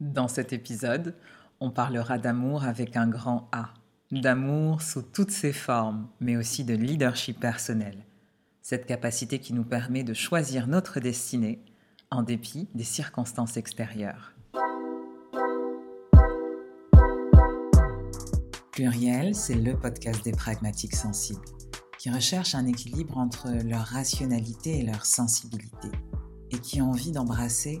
Dans cet épisode, on parlera d'amour avec un grand A, d'amour sous toutes ses formes, mais aussi de leadership personnel, cette capacité qui nous permet de choisir notre destinée en dépit des circonstances extérieures. Pluriel, c'est le podcast des pragmatiques sensibles, qui recherchent un équilibre entre leur rationalité et leur sensibilité, et qui ont envie d'embrasser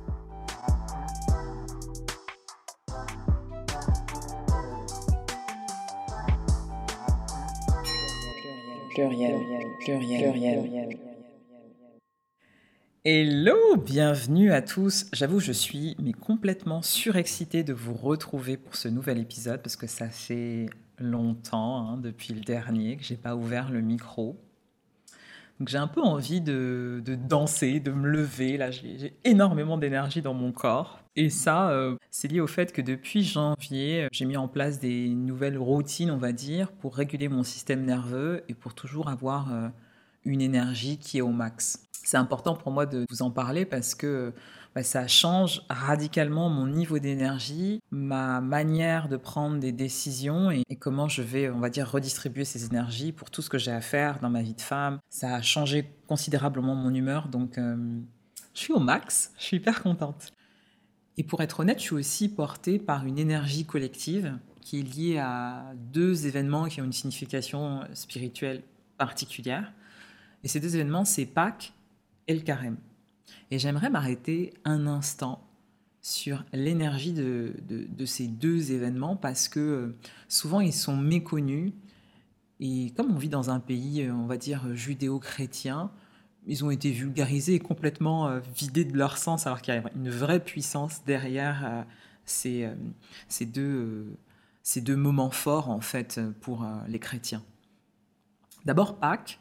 Pluriel, pluriel, pluriel. Hello, bienvenue à tous. J'avoue, je suis mais complètement surexcitée de vous retrouver pour ce nouvel épisode parce que ça fait longtemps, hein, depuis le dernier, que j'ai pas ouvert le micro. Donc j'ai un peu envie de, danser, de me lever. Là, j'ai énormément d'énergie dans mon corps. Et ça, euh, c'est lié au fait que depuis janvier, j'ai mis en place des nouvelles routines, on va dire, pour réguler mon système nerveux et pour toujours avoir euh, une énergie qui est au max. C'est important pour moi de vous en parler parce que bah, ça change radicalement mon niveau d'énergie, ma manière de prendre des décisions et, comment je vais, on va dire, redistribuer ces énergies pour tout ce que j'ai à faire dans ma vie de femme. Ça a changé considérablement mon humeur, donc euh, je suis au max, je suis hyper contente. Et pour être honnête, je suis aussi portée par une énergie collective qui est liée à deux événements qui ont une signification spirituelle particulière. Et ces deux événements, c'est Pâques et le carême. Et j'aimerais m'arrêter un instant sur l'énergie de, ces deux événements parce que euh, souvent ils sont méconnus. Et comme on vit dans un pays, euh, on va dire, judéo-chrétien, ils ont été vulgarisés et complètement euh, vidés de leur sens, alors qu'il y a une vraie puissance derrière ces, ces, deux, ces deux moments forts, en fait, pour les chrétiens. D'abord, Pâques,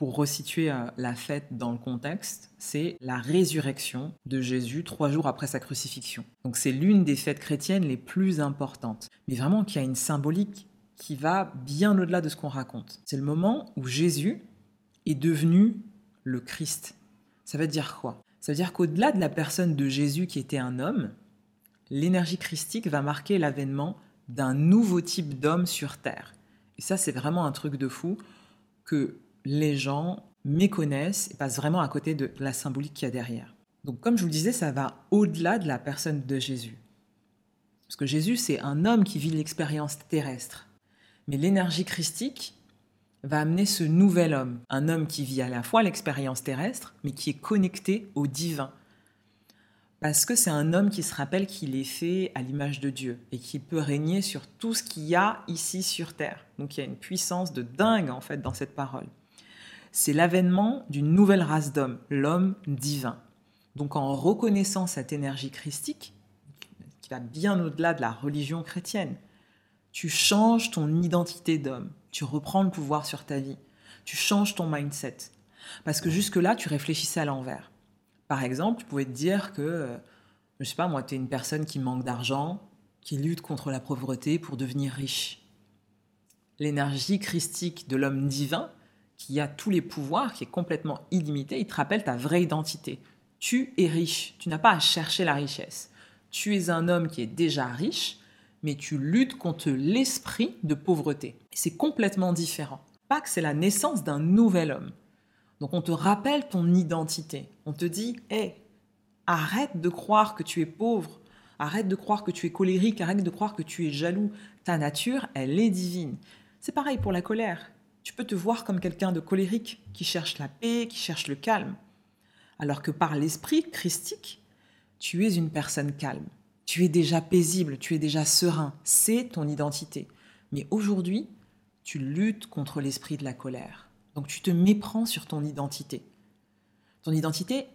pour resituer euh, la fête dans le contexte, c'est la résurrection de Jésus trois jours après sa crucifixion. Donc c'est l'une des fêtes chrétiennes les plus importantes, mais vraiment qui a une symbolique qui va bien au-delà de ce qu'on raconte. C'est le moment où Jésus est devenu le Christ. Ça veut dire quoi? Ça veut dire qu'au-delà de la personne de Jésus qui était un homme, l'énergie christique va marquer l'avènement d'un nouveau type d'homme sur Terre. Et ça, c'est vraiment un truc de fou que les gens méconnaissent et passent vraiment à côté de la symbolique qu'il y a derrière. Donc comme je vous le disais, ça va au-delà de la personne de Jésus. Parce que Jésus, c'est un homme qui vit l'expérience terrestre. Mais l'énergie christique va amener ce nouvel homme, un homme qui vit à la fois l'expérience terrestre, mais qui est connecté au divin. Parce que c'est un homme qui se rappelle qu'il est fait à l'image de Dieu et qui peut régner sur tout ce qu'il y a ici sur Terre. Donc il y a une puissance de dingue en fait dans cette parole c'est l'avènement d'une nouvelle race d'hommes, l'homme divin. Donc en reconnaissant cette énergie christique, qui va bien au-delà de la religion chrétienne, tu changes ton identité d'homme, tu reprends le pouvoir sur ta vie, tu changes ton mindset. Parce que jusque-là, tu réfléchissais à l'envers. Par exemple, tu pouvais te dire que, euh, je sais pas, moi, tu es une personne qui manque d'argent, qui lutte contre la pauvreté pour devenir riche. L'énergie christique de l'homme divin, qui a tous les pouvoirs, qui est complètement illimité, il te rappelle ta vraie identité. Tu es riche, tu n'as pas à chercher la richesse. Tu es un homme qui est déjà riche, mais tu luttes contre l'esprit de pauvreté. C'est complètement différent. Pâques, c'est la naissance d'un nouvel homme. Donc on te rappelle ton identité. On te dit, hé, arrête de croire que tu es pauvre, arrête de croire que tu es colérique, arrête de croire que tu es jaloux. Ta nature, elle est divine. C'est pareil pour la colère. Tu peux te voir comme quelqu'un de colérique, qui cherche la paix, qui cherche le calme. Alors que par l'esprit christique, tu es une personne calme. Tu es déjà paisible, tu es déjà serein. C'est ton identité. Mais aujourd'hui, tu luttes contre l'esprit de la colère. Donc tu te méprends sur ton identité. Ton identité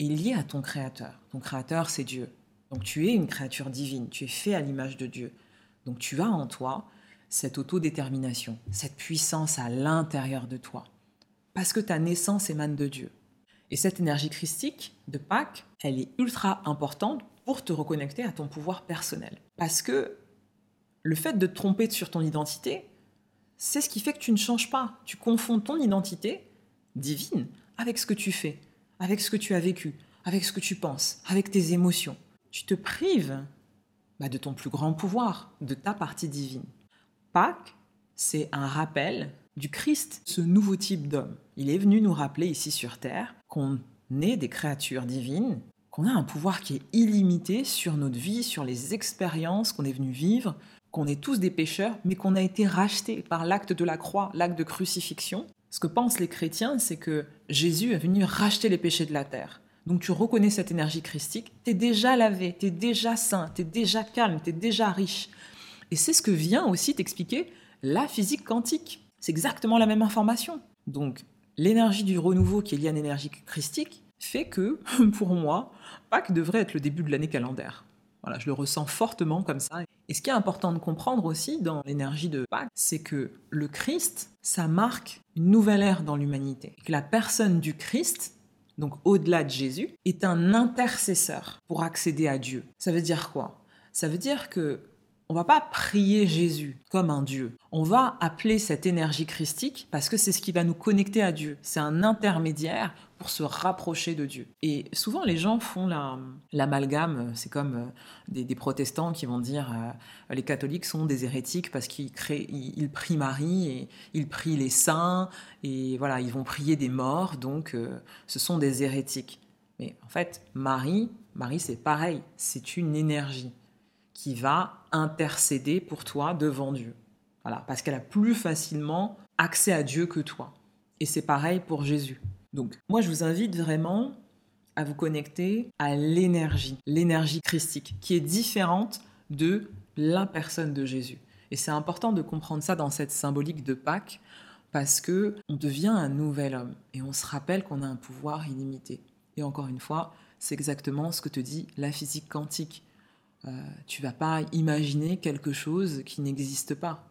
est liée à ton créateur. Ton créateur, c'est Dieu. Donc tu es une créature divine, tu es fait à l'image de Dieu. Donc tu as en toi cette autodétermination, cette puissance à l'intérieur de toi. Parce que ta naissance émane de Dieu. Et cette énergie christique de Pâques, elle est ultra importante pour te reconnecter à ton pouvoir personnel. Parce que le fait de te tromper sur ton identité, c'est ce qui fait que tu ne changes pas. Tu confonds ton identité divine avec ce que tu fais, avec ce que tu as vécu, avec ce que tu penses, avec tes émotions. Tu te prives bah, de ton plus grand pouvoir, de ta partie divine. Pâques, c'est un rappel du Christ, ce nouveau type d'homme. Il est venu nous rappeler ici sur Terre qu'on est des créatures divines, qu'on a un pouvoir qui est illimité sur notre vie, sur les expériences qu'on est venu vivre, qu'on est tous des pécheurs, mais qu'on a été rachetés par l'acte de la croix, l'acte de crucifixion. Ce que pensent les chrétiens, c'est que Jésus est venu racheter les péchés de la terre. Donc tu reconnais cette énergie christique, tu es déjà lavé, tu es déjà saint, tu es déjà calme, tu es déjà riche. Et c'est ce que vient aussi t'expliquer la physique quantique. C'est exactement la même information. Donc l'énergie du renouveau qui est liée à l'énergie christique fait que, pour moi, Pâques devrait être le début de l'année calendaire. Voilà, je le ressens fortement comme ça. Et ce qui est important de comprendre aussi dans l'énergie de Pâques, c'est que le Christ, ça marque une nouvelle ère dans l'humanité. Que la personne du Christ, donc au-delà de Jésus, est un intercesseur pour accéder à Dieu. Ça veut dire quoi? Ça veut dire que on va pas prier Jésus comme un Dieu. On va appeler cette énergie christique parce que c'est ce qui va nous connecter à Dieu. C'est un intermédiaire pour se rapprocher de Dieu. Et souvent, les gens font l'amalgame. c'est comme euh, des, protestants qui vont dire euh, les catholiques sont des hérétiques parce qu'ils ils, prient Marie et ils prient les saints et voilà, ils vont prier des morts, donc euh, ce sont des hérétiques. Mais en fait, Marie, Marie, c'est pareil. C'est une énergie qui va intercéder pour toi devant Dieu. Voilà, parce qu'elle a plus facilement accès à Dieu que toi. Et c'est pareil pour Jésus. Donc, moi, je vous invite vraiment à vous connecter à l'énergie, l'énergie christique, qui est différente de la personne de Jésus. Et c'est important de comprendre ça dans cette symbolique de Pâques, parce que on devient un nouvel homme et on se rappelle qu'on a un pouvoir illimité. Et encore une fois, c'est exactement ce que te dit la physique quantique. Euh, tu vas pas imaginer quelque chose qui n'existe pas.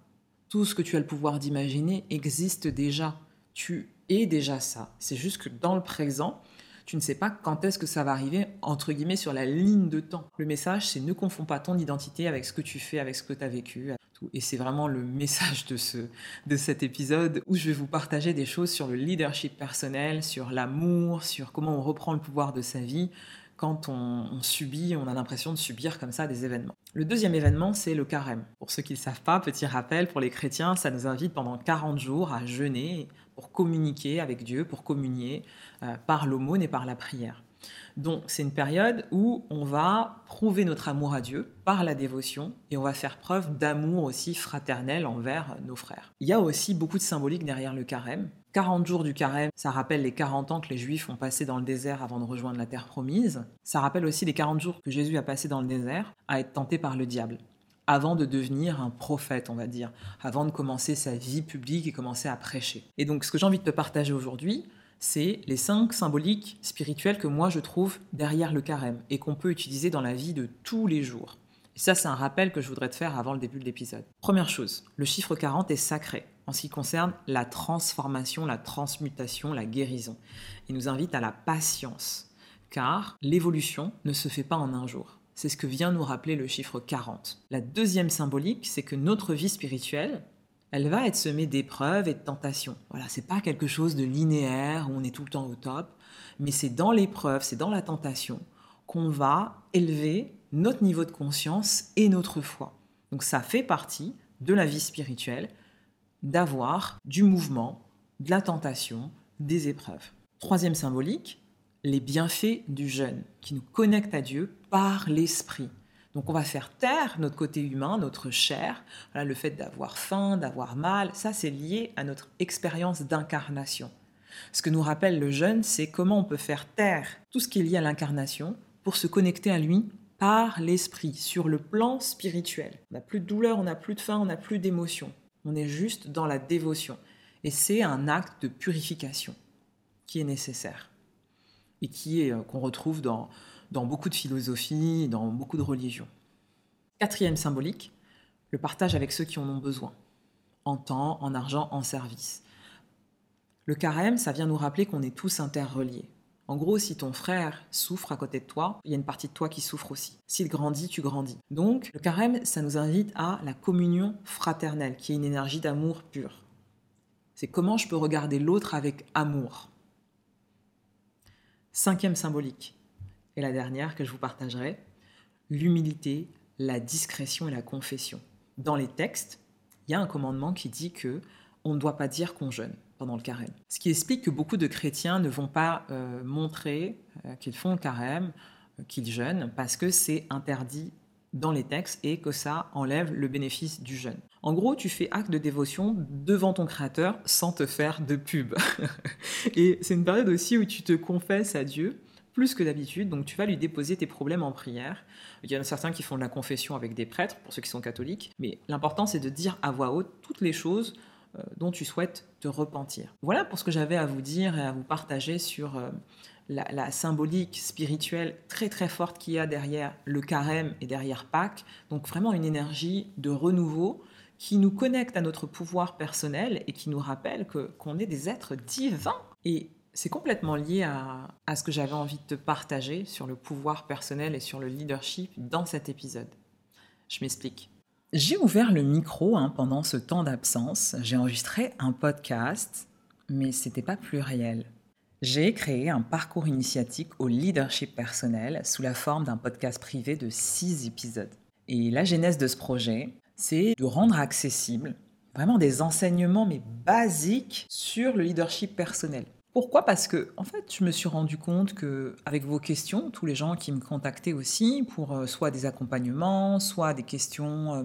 Tout ce que tu as le pouvoir d'imaginer existe déjà. Tu es déjà ça. C'est juste que dans le présent, tu ne sais pas quand est-ce que ça va arriver, entre guillemets, sur la ligne de temps. Le message, c'est ne confonds pas ton identité avec ce que tu fais, avec ce que tu as vécu. Et c'est vraiment le message de, ce, de cet épisode où je vais vous partager des choses sur le leadership personnel, sur l'amour, sur comment on reprend le pouvoir de sa vie, quand on, subit, on a l'impression de subir comme ça des événements. Le deuxième événement, c'est le carême. Pour ceux qui ne le savent pas, petit rappel, pour les chrétiens, ça nous invite pendant 40 jours à jeûner pour communiquer avec Dieu, pour communier euh, par l'aumône et par la prière. Donc c'est une période où on va prouver notre amour à Dieu par la dévotion et on va faire preuve d'amour aussi fraternel envers nos frères. Il y a aussi beaucoup de symbolique derrière le carême. 40 jours du carême, ça rappelle les 40 ans que les Juifs ont passé dans le désert avant de rejoindre la terre promise. Ça rappelle aussi les 40 jours que Jésus a passé dans le désert à être tenté par le diable avant de devenir un prophète, on va dire, avant de commencer sa vie publique et commencer à prêcher. Et donc ce que j'ai envie de te partager aujourd'hui, c'est les cinq symboliques spirituelles que moi je trouve derrière le carême et qu'on peut utiliser dans la vie de tous les jours. Et ça, c'est un rappel que je voudrais te faire avant le début de l'épisode. Première chose, le chiffre 40 est sacré en ce qui concerne la transformation, la transmutation, la guérison. Il nous invite à la patience, car l'évolution ne se fait pas en un jour. C'est ce que vient nous rappeler le chiffre 40. La deuxième symbolique, c'est que notre vie spirituelle, elle va être semée d'épreuves et de tentations. Voilà, c'est pas quelque chose de linéaire où on est tout le temps au top, mais c'est dans l'épreuve, c'est dans la tentation qu'on va élever notre niveau de conscience et notre foi. Donc ça fait partie de la vie spirituelle d'avoir du mouvement, de la tentation, des épreuves. Troisième symbolique, les bienfaits du jeûne, qui nous connectent à Dieu par l'esprit. Donc on va faire taire notre côté humain, notre chair, le fait d'avoir faim, d'avoir mal, ça c'est lié à notre expérience d'incarnation. Ce que nous rappelle le jeûne, c'est comment on peut faire taire tout ce qui est lié à l'incarnation pour se connecter à lui par l'esprit, sur le plan spirituel. On n'a plus de douleur, on n'a plus de faim, on n'a plus d'émotion. On est juste dans la dévotion. Et c'est un acte de purification qui est nécessaire et qui est euh, qu'on retrouve dans dans beaucoup de philosophies, dans beaucoup de religions. Quatrième symbolique, le partage avec ceux qui en ont besoin. en temps, en argent, en service. Le carême, ça vient nous rappeler qu'on est tous interreliés. En gros, si ton frère souffre à côté de toi, il y a une partie de toi qui souffre aussi. S'il grandit, tu grandis. Donc, le carême, ça nous invite à la communion fraternelle, qui est une énergie d'amour pur. C'est comment je peux regarder l'autre avec amour. Cinquième symbolique, et la dernière que je vous partagerai, l'humilité, la discrétion et la confession. Dans les textes, il y a un commandement qui dit que on ne doit pas dire qu'on jeûne pendant le carême. Ce qui explique que beaucoup de chrétiens ne vont pas euh, montrer euh, qu'ils font le carême, euh, qu'ils jeûnent, parce que c'est interdit dans les textes et que ça enlève le bénéfice du jeûne. En gros, tu fais acte de dévotion devant ton créateur sans te faire de pub. et c'est une période aussi où tu te confesses à Dieu plus que d'habitude, donc tu vas lui déposer tes problèmes en prière. Il y en a certains qui font de la confession avec des prêtres, pour ceux qui sont catholiques, mais l'important c'est de dire à voix haute toutes les choses dont tu souhaites te repentir. Voilà pour ce que j'avais à vous dire et à vous partager sur euh, la, symbolique spirituelle très très forte qu'il y a derrière le carême et derrière Pâques. Donc vraiment une énergie de renouveau qui nous connecte à notre pouvoir personnel et qui nous rappelle que qu'on est des êtres divins. Et c'est complètement lié à, à ce que j'avais envie de te partager sur le pouvoir personnel et sur le leadership dans cet épisode. Je m'explique. J'ai ouvert le micro hein, pendant ce temps d'absence. J'ai enregistré un podcast, mais c'était pas pluriel. J'ai créé un parcours initiatique au leadership personnel sous la forme d'un podcast privé de six épisodes. Et la genèse de ce projet, c'est de rendre accessible vraiment des enseignements mais basiques sur le leadership personnel. Pourquoi? Parce que en fait, je me suis rendu compte que avec vos questions, tous les gens qui me contactaient aussi pour euh, soit des accompagnements, soit des questions euh,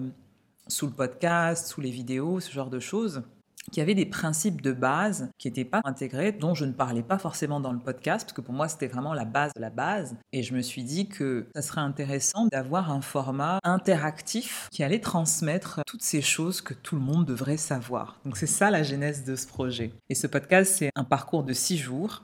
sous le podcast, sous les vidéos, ce genre de choses, qui avaient des principes de base qui n'étaient pas intégrés, dont je ne parlais pas forcément dans le podcast, parce que pour moi c'était vraiment la base de la base. Et je me suis dit que ça serait intéressant d'avoir un format interactif qui allait transmettre toutes ces choses que tout le monde devrait savoir. Donc c'est ça la genèse de ce projet. Et ce podcast, c'est un parcours de six jours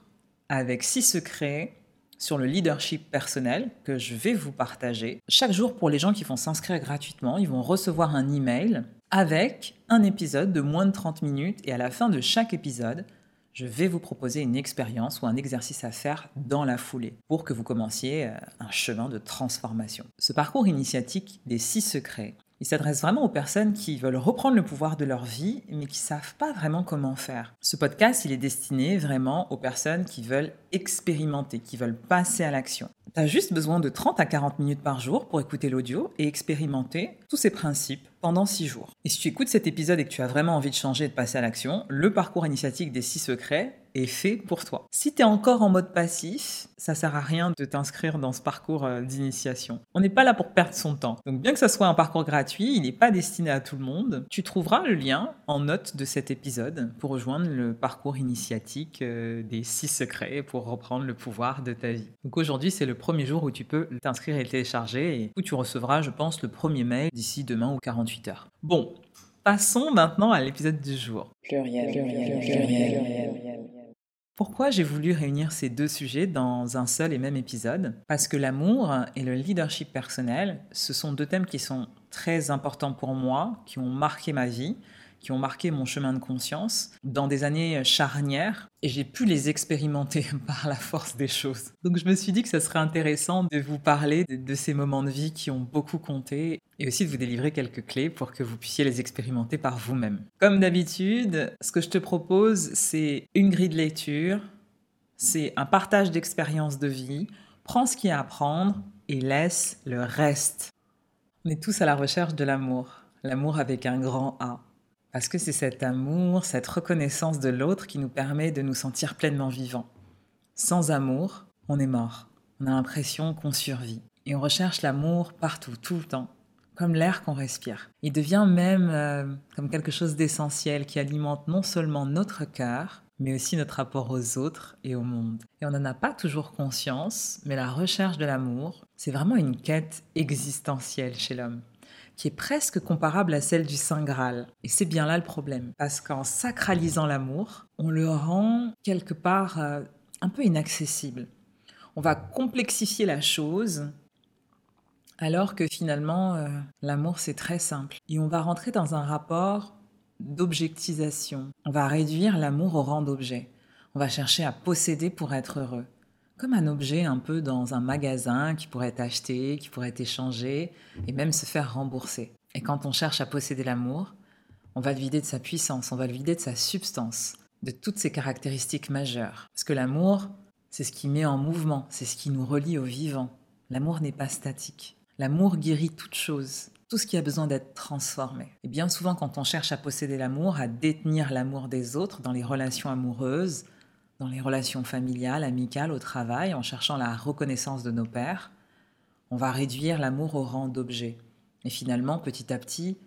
avec six secrets sur le leadership personnel que je vais vous partager. Chaque jour, pour les gens qui vont s'inscrire gratuitement, ils vont recevoir un email avec un épisode de moins de 30 minutes et à la fin de chaque épisode, je vais vous proposer une expérience ou un exercice à faire dans la foulée pour que vous commenciez euh, un chemin de transformation. Ce parcours initiatique des six secrets, il s'adresse vraiment aux personnes qui veulent reprendre le pouvoir de leur vie, mais qui savent pas vraiment comment faire. Ce podcast, il est destiné vraiment aux personnes qui veulent expérimenter, qui veulent passer à l'action. Tu as juste besoin de 30 à 40 minutes par jour pour écouter l'audio et expérimenter tous ces principes pendant 6 jours. Et si tu écoutes cet épisode et que tu as vraiment envie de changer et de passer à l'action, le parcours initiatique des 6 secrets est fait pour toi. Si tu es encore en mode passif, ça sert à rien de t'inscrire dans ce parcours euh, d'initiation. On n'est pas là pour perdre son temps. Donc bien que ça soit un parcours gratuit, il n'est pas destiné à tout le monde. Tu trouveras le lien en note de cet épisode pour rejoindre le parcours initiatique euh, des 6 secrets pour reprendre le pouvoir de ta vie. Donc aujourd'hui, c'est le premier jour où tu peux t'inscrire et le télécharger et où tu recevras, je pense, le premier mail d'ici demain ou 48 heures. Bon, passons maintenant à l'épisode du jour. Pluriel, pluriel, pluriel. Pourquoi j'ai voulu réunir ces deux sujets dans un seul et même épisode? Parce que l'amour et le leadership personnel, ce sont deux thèmes qui sont très importants pour moi, qui ont marqué ma vie, qui ont marqué mon chemin de conscience dans des années charnières et j'ai pu les expérimenter par la force des choses. Donc je me suis dit que ce serait intéressant de vous parler de, ces moments de vie qui ont beaucoup compté et aussi de vous délivrer quelques clés pour que vous puissiez les expérimenter par vous-même. Comme d'habitude, ce que je te propose, c'est une grille de lecture, c'est un partage d'expériences de vie, prends ce qu'il y a à prendre et laisse le reste. On est tous à la recherche de l'amour, l'amour avec un grand A. Parce que c'est cet amour, cette reconnaissance de l'autre qui nous permet de nous sentir pleinement vivants. Sans amour, on est mort. On a l'impression qu'on survit. Et on recherche l'amour partout, tout le temps, comme l'air qu'on respire. Il devient même euh, comme quelque chose d'essentiel qui alimente non seulement notre cœur, mais aussi notre rapport aux autres et au monde. Et on n'en a pas toujours conscience, mais la recherche de l'amour, c'est vraiment une quête existentielle chez l'homme qui est presque comparable à celle du Saint Graal. Et c'est bien là le problème, parce qu'en sacralisant l'amour, on le rend quelque part euh, un peu inaccessible. On va complexifier la chose, alors que finalement, euh, l'amour, c'est très simple. Et on va rentrer dans un rapport d'objectisation. On va réduire l'amour au rang d'objet. On va chercher à posséder pour être heureux. Comme un objet un peu dans un magasin qui pourrait être acheté, qui pourrait être échangé et même se faire rembourser. Et quand on cherche à posséder l'amour, on va le vider de sa puissance, on va le vider de sa substance, de toutes ses caractéristiques majeures. Parce que l'amour, c'est ce qui met en mouvement, c'est ce qui nous relie au vivant. L'amour n'est pas statique. L'amour guérit toute chose, tout ce qui a besoin d'être transformé. Et bien souvent, quand on cherche à posséder l'amour, à détenir l'amour des autres dans les relations amoureuses, dans les relations familiales, amicales, au travail, en cherchant la reconnaissance de nos pères, on va réduire l'amour au rang d'objet. Et finalement, petit à petit,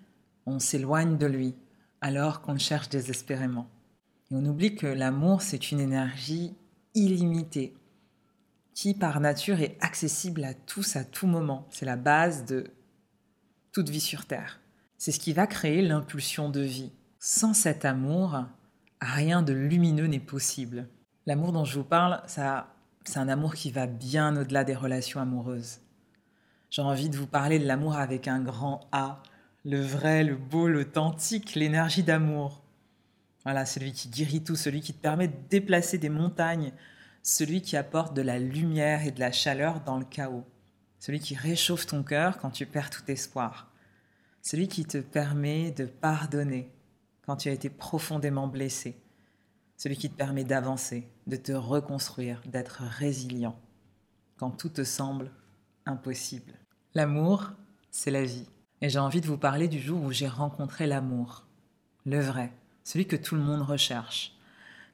on s'éloigne de lui, alors qu'on le cherche désespérément. Et on oublie que l'amour, c'est une énergie illimitée, qui par nature est accessible à tous à tout moment. C'est la base de toute vie sur Terre. C'est ce qui va créer l'impulsion de vie. Sans cet amour, rien de lumineux n'est possible. L'amour dont je vous parle, ça, c'est un amour qui va bien au-delà des relations amoureuses. J'ai envie de vous parler de l'amour avec un grand A, le vrai, le beau, l'authentique, l'énergie d'amour. Voilà, celui qui guérit tout, celui qui te permet de déplacer des montagnes, celui qui apporte de la lumière et de la chaleur dans le chaos, celui qui réchauffe ton cœur quand tu perds tout espoir, celui qui te permet de pardonner quand tu as été profondément blessé, celui qui te permet d'avancer, de te reconstruire, d'être résilient quand tout te semble impossible. L'amour, c'est la vie. Et j'ai envie de vous parler du jour où j'ai rencontré l'amour, le vrai, celui que tout le monde recherche,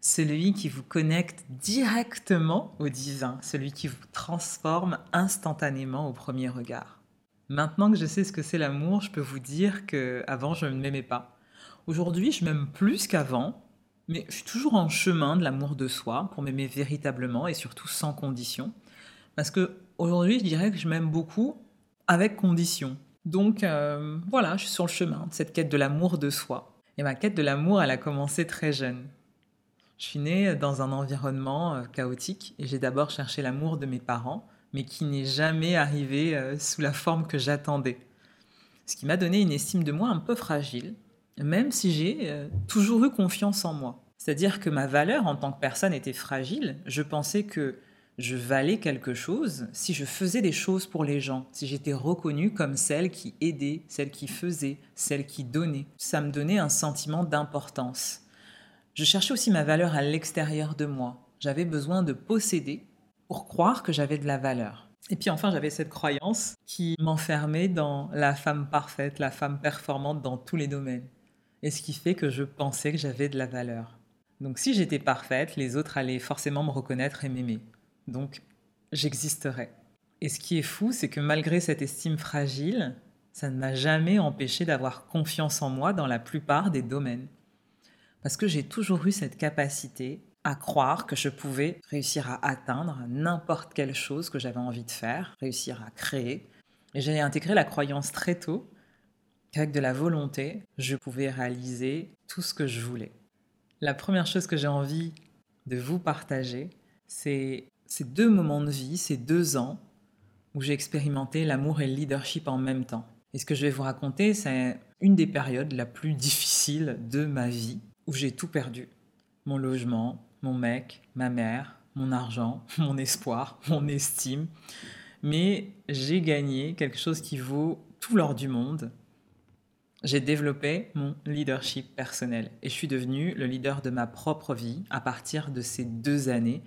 celui qui vous connecte directement au divin, celui qui vous transforme instantanément au premier regard. Maintenant que je sais ce que c'est l'amour, je peux vous dire que avant je ne m'aimais pas. Aujourd'hui, je m'aime plus qu'avant, mais je suis toujours en chemin de l'amour de soi pour m'aimer véritablement et surtout sans condition. Parce que aujourd'hui, je dirais que je m'aime beaucoup avec condition. Donc euh, voilà, je suis sur le chemin de cette quête de l'amour de soi. Et ma quête de l'amour, elle a commencé très jeune. Je suis née dans un environnement euh, chaotique et j'ai d'abord cherché l'amour de mes parents, mais qui n'est jamais arrivé euh, sous la forme que j'attendais. Ce qui m'a donné une estime de moi un peu fragile, même si j'ai toujours eu confiance en moi. C'est-à-dire que ma valeur en tant que personne était fragile. Je pensais que je valais quelque chose si je faisais des choses pour les gens, si j'étais reconnue comme celle qui aidait, celle qui faisait, celle qui donnait. Ça me donnait un sentiment d'importance. Je cherchais aussi ma valeur à l'extérieur de moi. J'avais besoin de posséder pour croire que j'avais de la valeur. Et puis enfin, j'avais cette croyance qui m'enfermait dans la femme parfaite, la femme performante dans tous les domaines. Et ce qui fait que je pensais que j'avais de la valeur. Donc si j'étais parfaite, les autres allaient forcément me reconnaître et m'aimer. Donc, j'existerai. Et ce qui est fou, c'est que malgré cette estime fragile, ça ne m'a jamais empêché d'avoir confiance en moi dans la plupart des domaines. Parce que j'ai toujours eu cette capacité à croire que je pouvais réussir à atteindre n'importe quelle chose que j'avais envie de faire, réussir à créer. Et j'ai intégré la croyance très tôt qu'avec de la volonté, je pouvais réaliser tout ce que je voulais. La première chose que j'ai envie de vous partager, c'est ces deux moments de vie, ces deux ans où j'ai expérimenté l'amour et le leadership en même temps. Et ce que je vais vous raconter, c'est une des périodes la plus difficiles de ma vie où j'ai tout perdu. Mon logement, mon mec, ma mère, mon argent, mon espoir, mon estime. Mais j'ai gagné quelque chose qui vaut tout l'or du monde. J'ai développé mon leadership personnel et je suis devenu le leader de ma propre vie à partir de ces deux années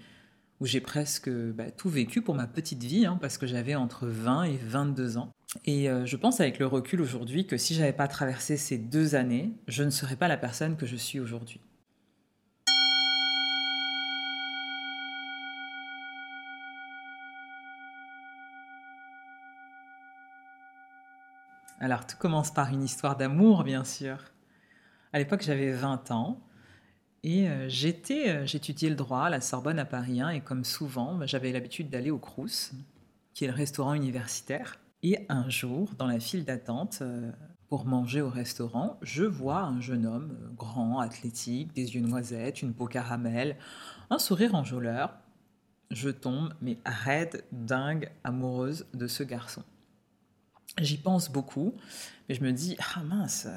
où j'ai presque bah, tout vécu pour ma petite vie, hein, parce que j'avais entre 20 et 22 ans. Et euh, je pense avec le recul aujourd'hui que si j'avais pas traversé ces deux années, je ne serais pas la personne que je suis aujourd'hui. Alors tout commence par une histoire d'amour, bien sûr. À l'époque, j'avais 20 ans et euh, j'étais, euh, j'étudiais le droit à la Sorbonne à Paris 1 et comme souvent, bah, j'avais l'habitude d'aller au Crous, qui est le restaurant universitaire. Et un jour, dans la file d'attente euh, pour manger au restaurant, je vois un jeune homme grand, athlétique, des yeux noisettes, une peau caramel, un sourire enjôleur. Je tombe, mais raide, dingue, amoureuse de ce garçon. J'y pense beaucoup, mais je me dis, ah mince,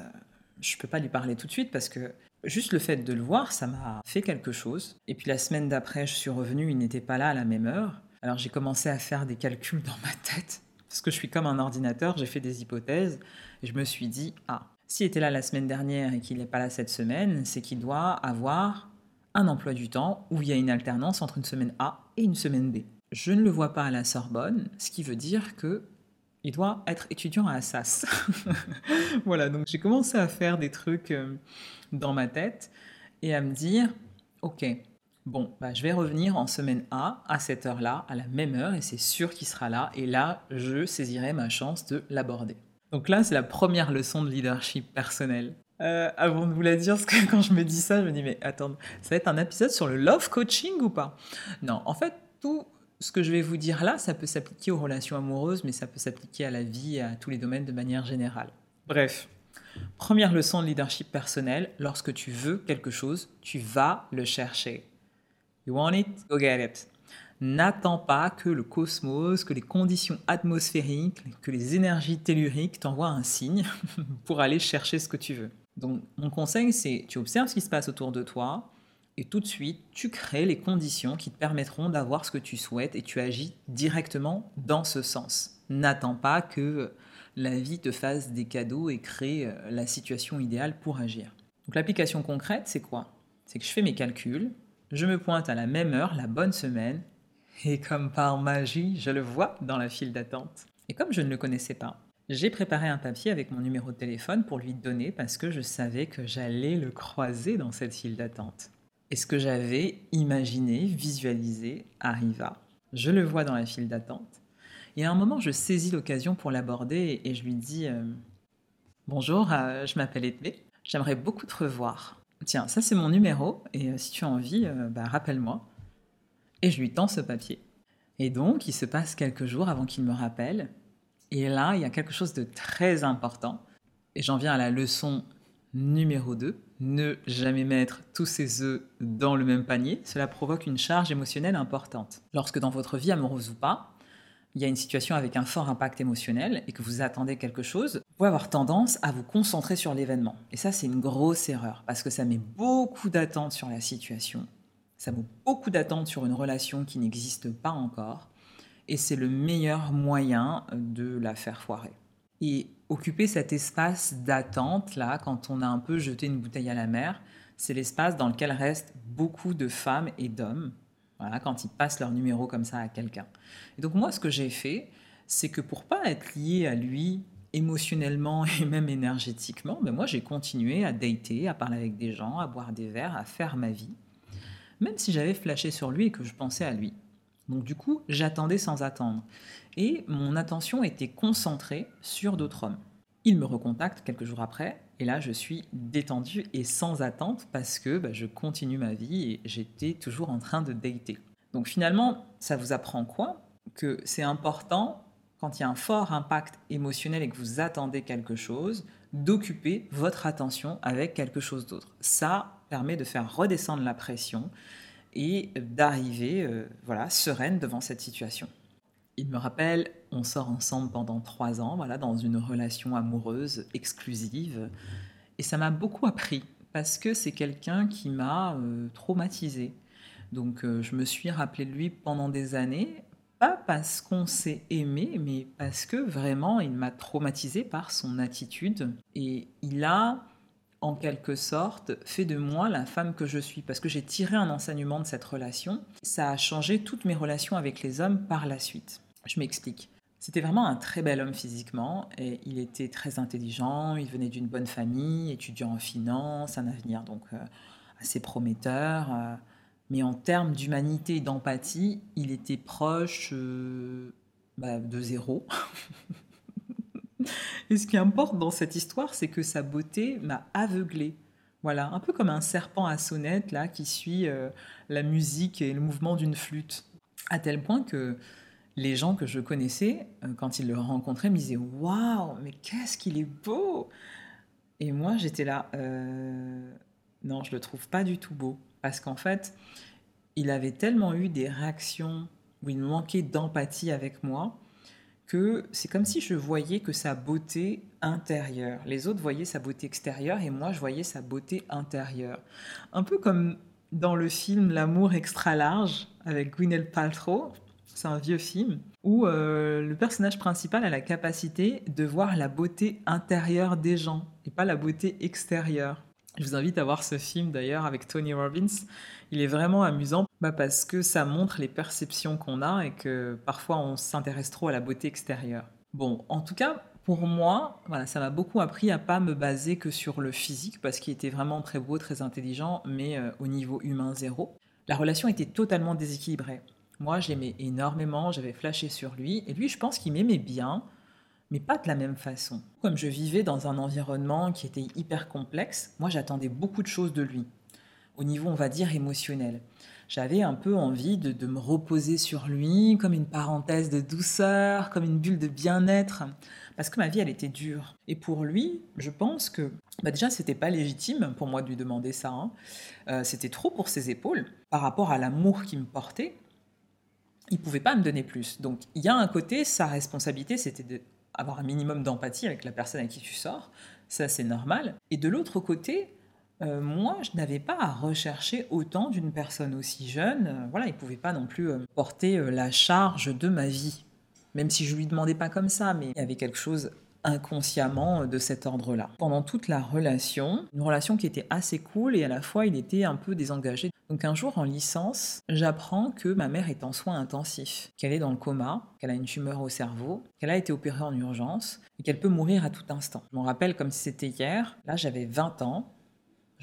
je peux pas lui parler tout de suite parce que juste le fait de le voir, ça m'a fait quelque chose. Et puis la semaine d'après, je suis revenue, il n'était pas là à la même heure. Alors j'ai commencé à faire des calculs dans ma tête parce que je suis comme un ordinateur, j'ai fait des hypothèses et je me suis dit ah, s'il était là la semaine dernière et qu'il n'est pas là cette semaine, c'est qu'il doit avoir un emploi du temps où il y a une alternance entre une semaine A et une semaine B. Je ne le vois pas à la Sorbonne, ce qui veut dire que il doit être étudiant à Assas. voilà, donc j'ai commencé à faire des trucs euh, dans ma tête et à me dire, ok, bon, bah, je vais revenir en semaine A à cette heure-là, à la même heure, et c'est sûr qu'il sera là, et là, je saisirai ma chance de l'aborder. Donc là, c'est la première leçon de leadership personnel. Euh, avant de vous la dire, parce que quand je me dis ça, je me dis, mais attends, ça va être un épisode sur le love coaching ou pas? Non, en fait, tout ce que je vais vous dire là, ça peut s'appliquer aux relations amoureuses, mais ça peut s'appliquer à la vie et à tous les domaines de manière générale. Bref, première leçon de leadership personnel, lorsque tu veux quelque chose, tu vas le chercher. You want it? Go get it. N'attends pas que le cosmos, que les conditions atmosphériques, que les énergies telluriques t'envoient un signe pour aller chercher ce que tu veux. Donc mon conseil, c'est tu observes ce qui se passe autour de toi et tout de suite, tu crées les conditions qui te permettront d'avoir ce que tu souhaites et tu agis directement dans ce sens. N'attends pas que la vie te fasse des cadeaux et crée euh, la situation idéale pour agir. Donc l'application concrète, c'est quoi? C'est que je fais mes calculs, je me pointe à la même heure, la bonne semaine, et comme par magie, je le vois dans la file d'attente. Et comme je ne le connaissais pas, j'ai préparé un papier avec mon numéro de téléphone pour lui donner parce que je savais que j'allais le croiser dans cette file d'attente. Et ce que j'avais imaginé, visualisé, arriva. Je le vois dans la file d'attente. Et à un moment, je saisis l'occasion pour l'aborder et je lui dis euh, Bonjour, euh, je m'appelle Edmé, j'aimerais beaucoup te revoir. Tiens, ça c'est mon numéro et euh, si tu as envie, bah, rappelle-moi et je lui tends ce papier. Et donc, il se passe quelques jours avant qu'il me rappelle. Et là, il y a quelque chose de très important. Et j'en viens à la leçon numéro 2. Ne jamais mettre tous ses œufs dans le même panier. Cela provoque une charge émotionnelle importante. Lorsque dans votre vie amoureuse ou pas, il y a une situation avec un fort impact émotionnel et que vous attendez quelque chose, vous pouvez avoir tendance à vous concentrer sur l'événement. Et ça, c'est une grosse erreur parce que ça met beaucoup d'attente sur la situation ça vaut beaucoup d'attentes sur une relation qui n'existe pas encore. Et c'est le meilleur moyen de la faire foirer. Et occuper cet espace d'attente, là, quand on a un peu jeté une bouteille à la mer, c'est l'espace dans lequel restent beaucoup de femmes et d'hommes, voilà, quand ils passent leur numéro comme ça à quelqu'un. Et donc moi, ce que j'ai fait, c'est que pour pas être lié à lui émotionnellement et même énergétiquement, ben moi j'ai continué à dater, à parler avec des gens, à boire des verres, à faire ma vie même si j'avais flashé sur lui et que je pensais à lui. Donc du coup, j'attendais sans attendre. Et mon attention était concentrée sur d'autres hommes. Il me recontacte quelques jours après, et là je suis détendue et sans attente parce que bah, je continue ma vie et j'étais toujours en train de dater. Donc finalement, ça vous apprend quoi? Que c'est important, quand il y a un fort impact émotionnel et que vous attendez quelque chose, d'occuper votre attention avec quelque chose d'autre. Ça, permet de faire redescendre la pression et d'arriver euh, voilà, sereine devant cette situation. Il me rappelle, on sort ensemble pendant trois ans, voilà, dans une relation amoureuse exclusive, et ça m'a beaucoup appris parce que c'est quelqu'un qui m'a euh, traumatisé. Donc euh, je me suis rappelé de lui pendant des années, pas parce qu'on s'est aimé, mais parce que vraiment il m'a traumatisé par son attitude et il a en quelque sorte, fait de moi la femme que je suis, parce que j'ai tiré un enseignement de cette relation. Ça a changé toutes mes relations avec les hommes par la suite. Je m'explique. C'était vraiment un très bel homme physiquement, et il était très intelligent, il venait d'une bonne famille, étudiant en finance, un avenir donc euh, assez prometteur. Euh, mais en termes d'humanité et d'empathie, il était proche euh, bah, de zéro. Et ce qui importe dans cette histoire, c'est que sa beauté m'a aveuglée. Voilà, un peu comme un serpent à sonnette là qui suit euh, la musique et le mouvement d'une flûte. À tel point que les gens que je connaissais, euh, quand ils le rencontraient, me disaient Waouh, mais qu'est-ce qu'il est beau Et moi, j'étais là euh, Non, je le trouve pas du tout beau. Parce qu'en fait, il avait tellement eu des réactions où il manquait d'empathie avec moi c'est comme si je voyais que sa beauté intérieure. Les autres voyaient sa beauté extérieure et moi je voyais sa beauté intérieure. Un peu comme dans le film L'amour extra large avec Gwyneth Paltrow, c'est un vieux film, où euh, le personnage principal a la capacité de voir la beauté intérieure des gens et pas la beauté extérieure. Je vous invite à voir ce film d'ailleurs avec Tony Robbins. Il est vraiment amusant bah, parce que ça montre les perceptions qu'on a et que parfois on s'intéresse trop à la beauté extérieure. Bon, en tout cas, pour moi, voilà, ça m'a beaucoup appris à pas me baser que sur le physique parce qu'il était vraiment très beau, très intelligent, mais euh, au niveau humain zéro. La relation était totalement déséquilibrée. Moi, je l'aimais énormément, j'avais flashé sur lui, et lui, je pense qu'il m'aimait bien, mais pas de la même façon. Comme je vivais dans un environnement qui était hyper complexe, moi, j'attendais beaucoup de choses de lui, au niveau, on va dire, émotionnel. J'avais un peu envie de, me reposer sur lui, comme une parenthèse de douceur, comme une bulle de bien-être, parce que ma vie, elle était dure. Et pour lui, je pense que bah déjà, c'était pas légitime pour moi de lui demander ça. Hein. Euh, c'était trop pour ses épaules par rapport à l'amour qu'il me portait il pouvait pas me donner plus. Donc il y a un côté, sa responsabilité, c'était d'avoir un minimum d'empathie avec la personne avec qui tu sors. Ça, c'est normal. Et de l'autre côté, euh, moi, je n'avais pas à rechercher autant d'une personne aussi jeune. Euh, voilà, il pouvait pas non plus euh, porter la charge de ma vie. Même si je lui demandais pas comme ça, mais il y avait quelque chose inconsciemment de cet ordre-là. Pendant toute la relation, une relation qui était assez cool et à la fois il était un peu désengagé. Donc un jour en licence, j'apprends que ma mère est en soins intensifs, qu'elle est dans le coma, qu'elle a une tumeur au cerveau, qu'elle a été opérée en urgence et qu'elle peut mourir à tout instant. Je m'en rappelle comme si c'était hier. Là j'avais 20 ans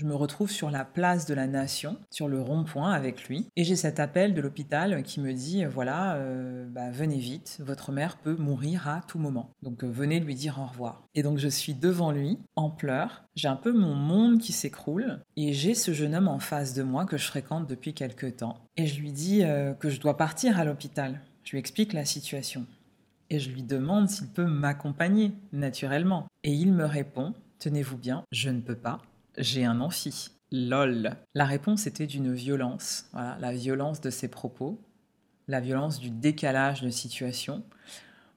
je me retrouve sur la place de la Nation, sur le rond-point avec lui, et j'ai cet appel de l'hôpital qui me dit voilà, euh, bah, venez vite, votre mère peut mourir à tout moment. Donc euh, venez lui dire au revoir. Et donc je suis devant lui, en pleurs, j'ai un peu mon monde qui s'écroule, et j'ai ce jeune homme en face de moi que je fréquente depuis quelque temps, et je lui dis euh, que je dois partir à l'hôpital. Je lui explique la situation. Et je lui demande s'il peut m'accompagner, naturellement. Et il me répond, tenez-vous bien, je ne peux pas j'ai un amphi. LOL. La réponse était d'une violence, voilà, la violence de ses propos, la violence du décalage de situation,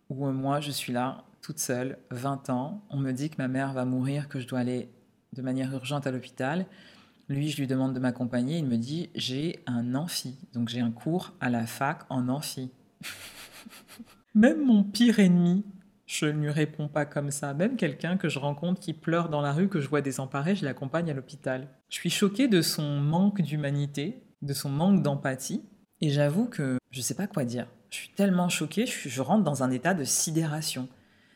où moi je suis là, toute seule, 20 ans, on me dit que ma mère va mourir, que je dois aller de manière urgente à l'hôpital. Lui, je lui demande de m'accompagner, il me dit j'ai un amphi, donc j'ai un cours à la fac en amphi. Même mon pire ennemi je ne lui réponds pas comme ça. Même quelqu'un que je rencontre qui pleure dans la rue, que je vois désemparé, je l'accompagne à l'hôpital. Je suis choquée de son manque d'humanité, de son manque d'empathie, et j'avoue que je ne sais pas quoi dire. Je suis tellement choquée, je, rentre dans un état de sidération.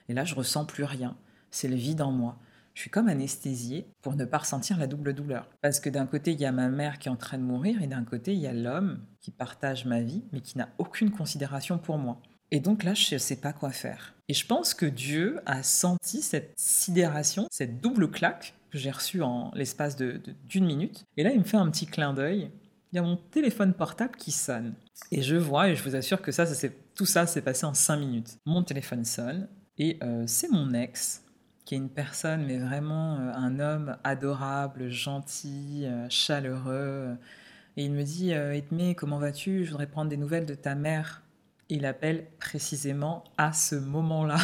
Et là, je ressens plus rien. C'est le vide en moi. Je suis comme anesthésiée pour ne pas ressentir la double douleur. Parce que d'un côté, il y a ma mère qui est en train de mourir, et d'un côté, il y a l'homme qui partage ma vie, mais qui n'a aucune considération pour moi. Et donc là, je ne sais pas quoi faire. Et je pense que Dieu a senti cette sidération, cette double claque que j'ai reçue en l'espace d'une de, minute. Et là, il me fait un petit clin d'œil. Il y a mon téléphone portable qui sonne. Et je vois, et je vous assure que ça, ça tout ça s'est passé en cinq minutes. Mon téléphone sonne, et euh, c'est mon ex, qui est une personne, mais vraiment euh, un homme adorable, gentil, euh, chaleureux. Et il me dit, Edmé, comment vas-tu? Je voudrais prendre des nouvelles de ta mère il appelle précisément à ce moment-là.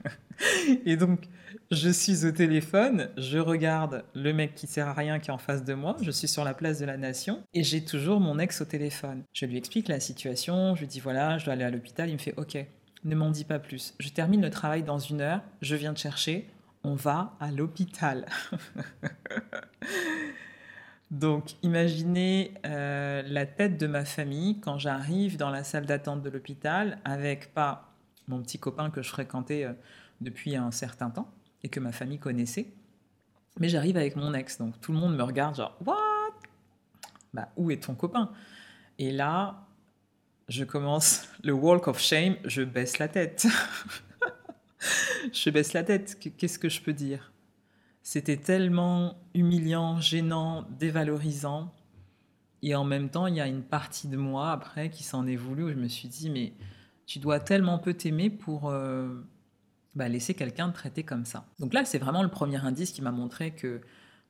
et donc, je suis au téléphone, je regarde le mec qui sert à rien qui est en face de moi, je suis sur la place de la Nation et j'ai toujours mon ex au téléphone. Je lui explique la situation, je lui dis voilà, je dois aller à l'hôpital, il me fait ok, ne m'en dis pas plus. Je termine le travail dans une heure, je viens te chercher, on va à l'hôpital. Donc imaginez euh, la tête de ma famille quand j'arrive dans la salle d'attente de l'hôpital avec pas mon petit copain que je fréquentais euh, depuis un certain temps et que ma famille connaissait, mais j'arrive avec mon ex. Donc tout le monde me regarde genre What? Bah où est ton copain? Et là, je commence le walk of shame, je baisse la tête. je baisse la tête, qu'est-ce que je peux dire? C'était tellement humiliant, gênant, dévalorisant. Et en même temps, il y a une partie de moi après qui s'en est voulu où je me suis dit, mais tu dois tellement peu t'aimer pour euh, bah, laisser quelqu'un te traiter comme ça. Donc là, c'est vraiment le premier indice qui m'a montré que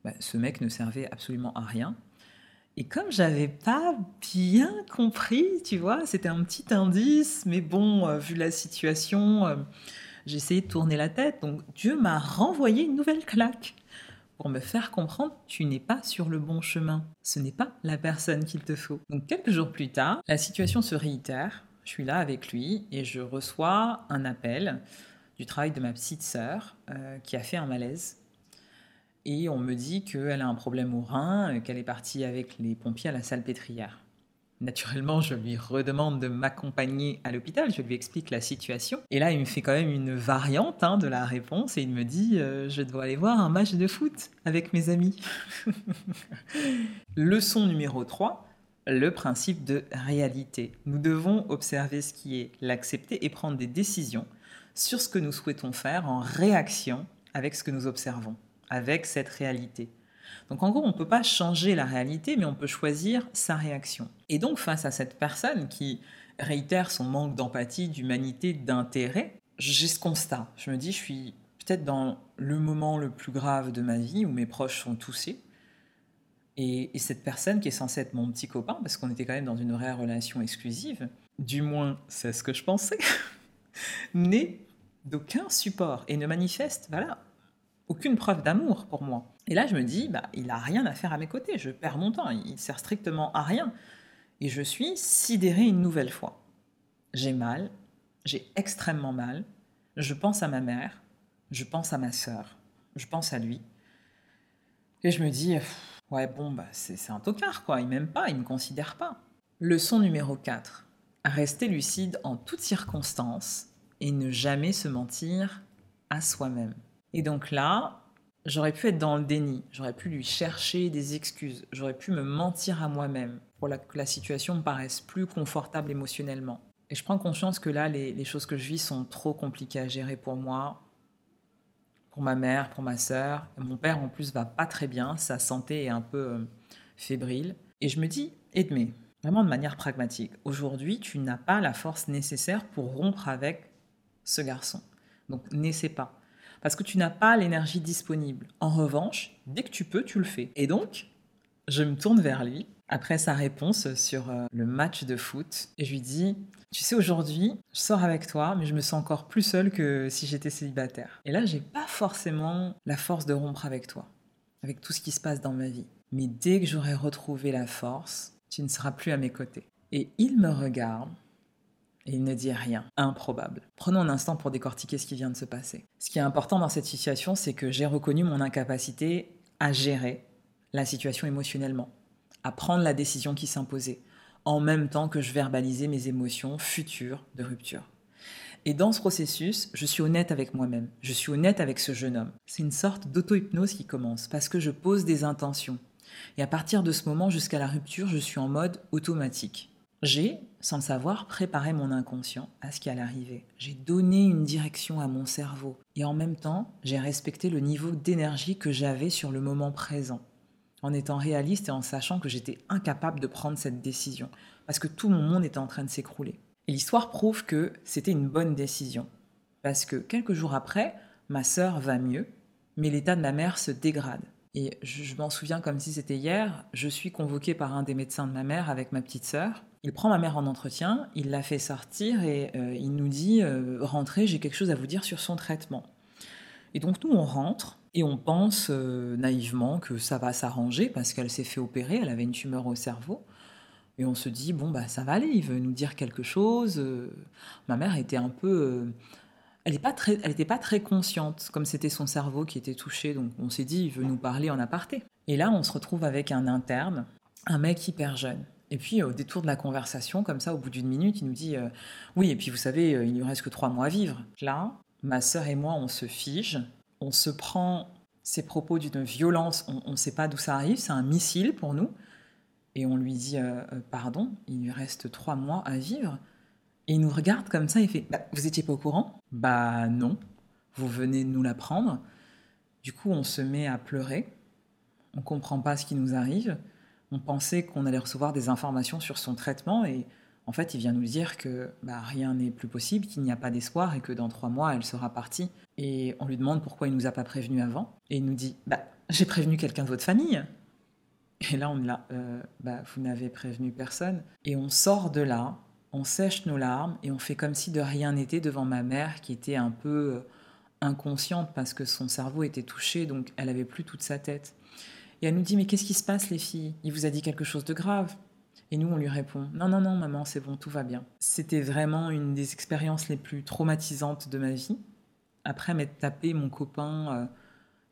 bah, ce mec ne servait absolument à rien. Et comme j'avais pas bien compris, tu vois, c'était un petit indice, mais bon, euh, vu la situation, euh, j'ai de tourner la tête. Donc Dieu m'a renvoyé une nouvelle claque pour me faire comprendre tu n'es pas sur le bon chemin. Ce n'est pas la personne qu'il te faut. Donc quelques jours plus tard, la situation se réitère. Je suis là avec lui et je reçois un appel du travail de ma petite sœur euh, qui a fait un malaise. Et on me dit qu'elle a un problème au rein, euh, qu'elle est partie avec les pompiers à la salle pétrière. Naturellement, je lui redemande de m'accompagner à l'hôpital, je lui explique la situation. Et là, il me fait quand même une variante hein, de la réponse et il me dit euh, Je dois aller voir un match de foot avec mes amis. Leçon numéro 3 le principe de réalité. Nous devons observer ce qui est, l'accepter et prendre des décisions sur ce que nous souhaitons faire en réaction avec ce que nous observons, avec cette réalité. Donc en gros, on ne peut pas changer la réalité, mais on peut choisir sa réaction. Et donc face à cette personne qui réitère son manque d'empathie, d'humanité, d'intérêt, j'ai ce constat. Je me dis, je suis peut-être dans le moment le plus grave de ma vie où mes proches sont toussés. Et, cette personne qui est censée être mon petit copain, parce qu'on était quand même dans une vraie relation exclusive, du moins c'est ce que je pensais, n'est d'aucun support et ne manifeste, voilà, aucune preuve d'amour pour moi. Et là, je me dis, bah, il a rien à faire à mes côtés, je perds mon temps, il sert strictement à rien. Et je suis sidérée une nouvelle fois. J'ai mal, j'ai extrêmement mal, je pense à ma mère, je pense à ma sœur, je pense à lui. Et je me dis, ouais, bon, bah, c'est un tocard, quoi, il m'aime pas, il me considère pas. Leçon numéro 4. Rester lucide en toutes circonstances et ne jamais se mentir à soi-même. Et donc là, j'aurais pu être dans le déni, j'aurais pu lui chercher des excuses, j'aurais pu me mentir à moi-même pour que la situation me paraisse plus confortable émotionnellement. Et je prends conscience que là, les, choses que je vis sont trop compliquées à gérer pour moi, pour ma mère, pour ma sœur. Mon père, en plus, va pas très bien, sa santé est un peu euh, fébrile. Et je me dis, Edmé, vraiment de manière pragmatique, aujourd'hui, tu n'as pas la force nécessaire pour rompre avec ce garçon. Donc, n'essaie pas parce que tu n'as pas l'énergie disponible. En revanche, dès que tu peux, tu le fais. Et donc, je me tourne vers lui après sa réponse sur euh, le match de foot et je lui dis Tu sais, aujourd'hui, je sors avec toi, mais je me sens encore plus seule que si j'étais célibataire. Et là, j'ai pas forcément la force de rompre avec toi, avec tout ce qui se passe dans ma vie. Mais dès que j'aurai retrouvé la force, tu ne seras plus à mes côtés. Et il me regarde il ne dit rien. Improbable. Prenons un instant pour décortiquer ce qui vient de se passer. Ce qui est important dans cette situation, c'est que j'ai reconnu mon incapacité à gérer la situation émotionnellement, à prendre la décision qui s'imposait, en même temps que je verbalisais mes émotions futures de rupture. Et dans ce processus, je suis honnête avec moi-même, je suis honnête avec ce jeune homme. C'est une sorte d'auto-hypnose qui commence, parce que je pose des intentions. Et à partir de ce moment jusqu'à la rupture, je suis en mode automatique. J'ai, sans le savoir, préparé mon inconscient à ce qui allait arriver. J'ai donné une direction à mon cerveau. Et en même temps, j'ai respecté le niveau d'énergie que j'avais sur le moment présent. En étant réaliste et en sachant que j'étais incapable de prendre cette décision. Parce que tout mon monde était en train de s'écrouler. Et l'histoire prouve que c'était une bonne décision. Parce que quelques jours après, ma sœur va mieux, mais l'état de ma mère se dégrade. Et je, m'en souviens comme si c'était hier, je suis convoquée par un des médecins de ma mère avec ma petite sœur il prend ma mère en entretien, il la fait sortir et euh, il nous dit euh, Rentrez, j'ai quelque chose à vous dire sur son traitement. Et donc nous, on rentre et on pense euh, naïvement que ça va s'arranger parce qu'elle s'est fait opérer, elle avait une tumeur au cerveau. Et on se dit Bon, bah ça va aller, il veut nous dire quelque chose. ma mère était un peu. elle n'était pas, très, pas très consciente, comme c'était son cerveau qui était touché. Donc on s'est dit Il veut nous parler en aparté. Et là, on se retrouve avec un interne, un mec hyper jeune et puis, au détour de la conversation, comme ça, au bout d'une minute, il nous dit euh, Oui, et puis vous savez, euh, il ne reste que trois mois à vivre. Là, ma sœur et moi, on se fige, on se prend ses propos d'une violence, on ne sait pas d'où ça arrive, c'est un missile pour nous. Et on lui dit euh, Pardon, il lui reste trois mois à vivre. Et il nous regarde comme ça, il fait bah, Vous étiez pas au courant? Bah non, vous venez de nous l'apprendre. Du coup, on se met à pleurer, on comprend pas ce qui nous arrive on pensait qu'on allait recevoir des informations sur son traitement et en fait, il vient nous dire que bah, rien n'est plus possible, qu'il n'y a pas d'espoir et que dans trois mois, elle sera partie. Et on lui demande pourquoi il nous a pas prévenu avant. Et il nous dit bah, J'ai prévenu quelqu'un de votre famille. Et là, on est là, bah, vous n'avez prévenu personne. Et on sort de là, on sèche nos larmes et on fait comme si de rien n'était devant ma mère qui était un peu inconsciente parce que son cerveau était touché, donc elle avait plus toute sa tête. Et elle nous dit, mais qu'est-ce qui se passe les filles? Il vous a dit quelque chose de grave Et nous, on lui répond, non, non, non, maman, c'est bon, tout va bien. C'était vraiment une des expériences les plus traumatisantes de ma vie. Après m'être tapé mon copain euh,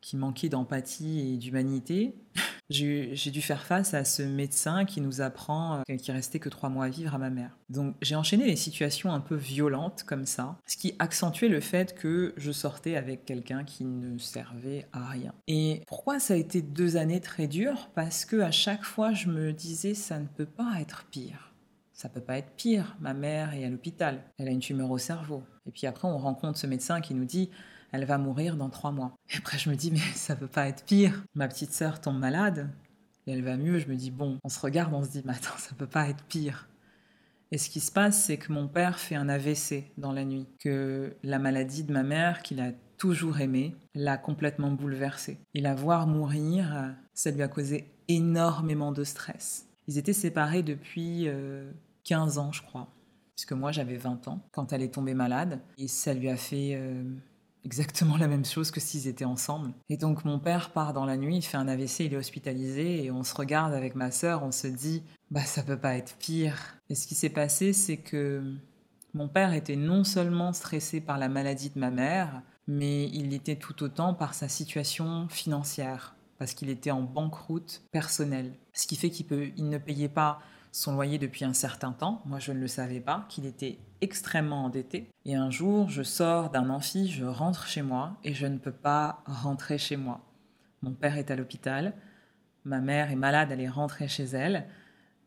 qui manquait d'empathie et d'humanité, j'ai dû faire face à ce médecin qui nous apprend euh, qu'il restait que trois mois à vivre à ma mère. Donc j'ai enchaîné les situations un peu violentes comme ça, ce qui accentuait le fait que je sortais avec quelqu'un qui ne servait à rien. Et pourquoi ça a été deux années très dures? Parce que à chaque fois je me disais ça ne peut pas être pire. Ça peut pas être pire. Ma mère est à l'hôpital. Elle a une tumeur au cerveau. Et puis après on rencontre ce médecin qui nous dit elle va mourir dans trois mois. Et après, je me dis, mais ça peut pas être pire. Ma petite sœur tombe malade et elle va mieux. Je me dis, bon, on se regarde, on se dit, mais attends, ça peut pas être pire. Et ce qui se passe, c'est que mon père fait un AVC dans la nuit, que la maladie de ma mère, qu'il a toujours aimée, l'a complètement bouleversé. Et la voir mourir, ça lui a causé énormément de stress. Ils étaient séparés depuis 15 euh, ans, je crois, puisque moi j'avais 20 ans quand elle est tombée malade, et ça lui a fait euh, exactement la même chose que s'ils étaient ensemble. Et donc mon père part dans la nuit, il fait un AVC, il est hospitalisé et on se regarde avec ma sœur, on se dit bah ça peut pas être pire. Et ce qui s'est passé, c'est que mon père était non seulement stressé par la maladie de ma mère, mais il était tout autant par sa situation financière parce qu'il était en banqueroute personnelle. Ce qui fait qu'il il ne payait pas son loyer depuis un certain temps. Moi, je ne le savais pas, qu'il était extrêmement endetté. Et un jour, je sors d'un amphi, je rentre chez moi et je ne peux pas rentrer chez moi. Mon père est à l'hôpital, ma mère est malade, elle est rentrée chez elle.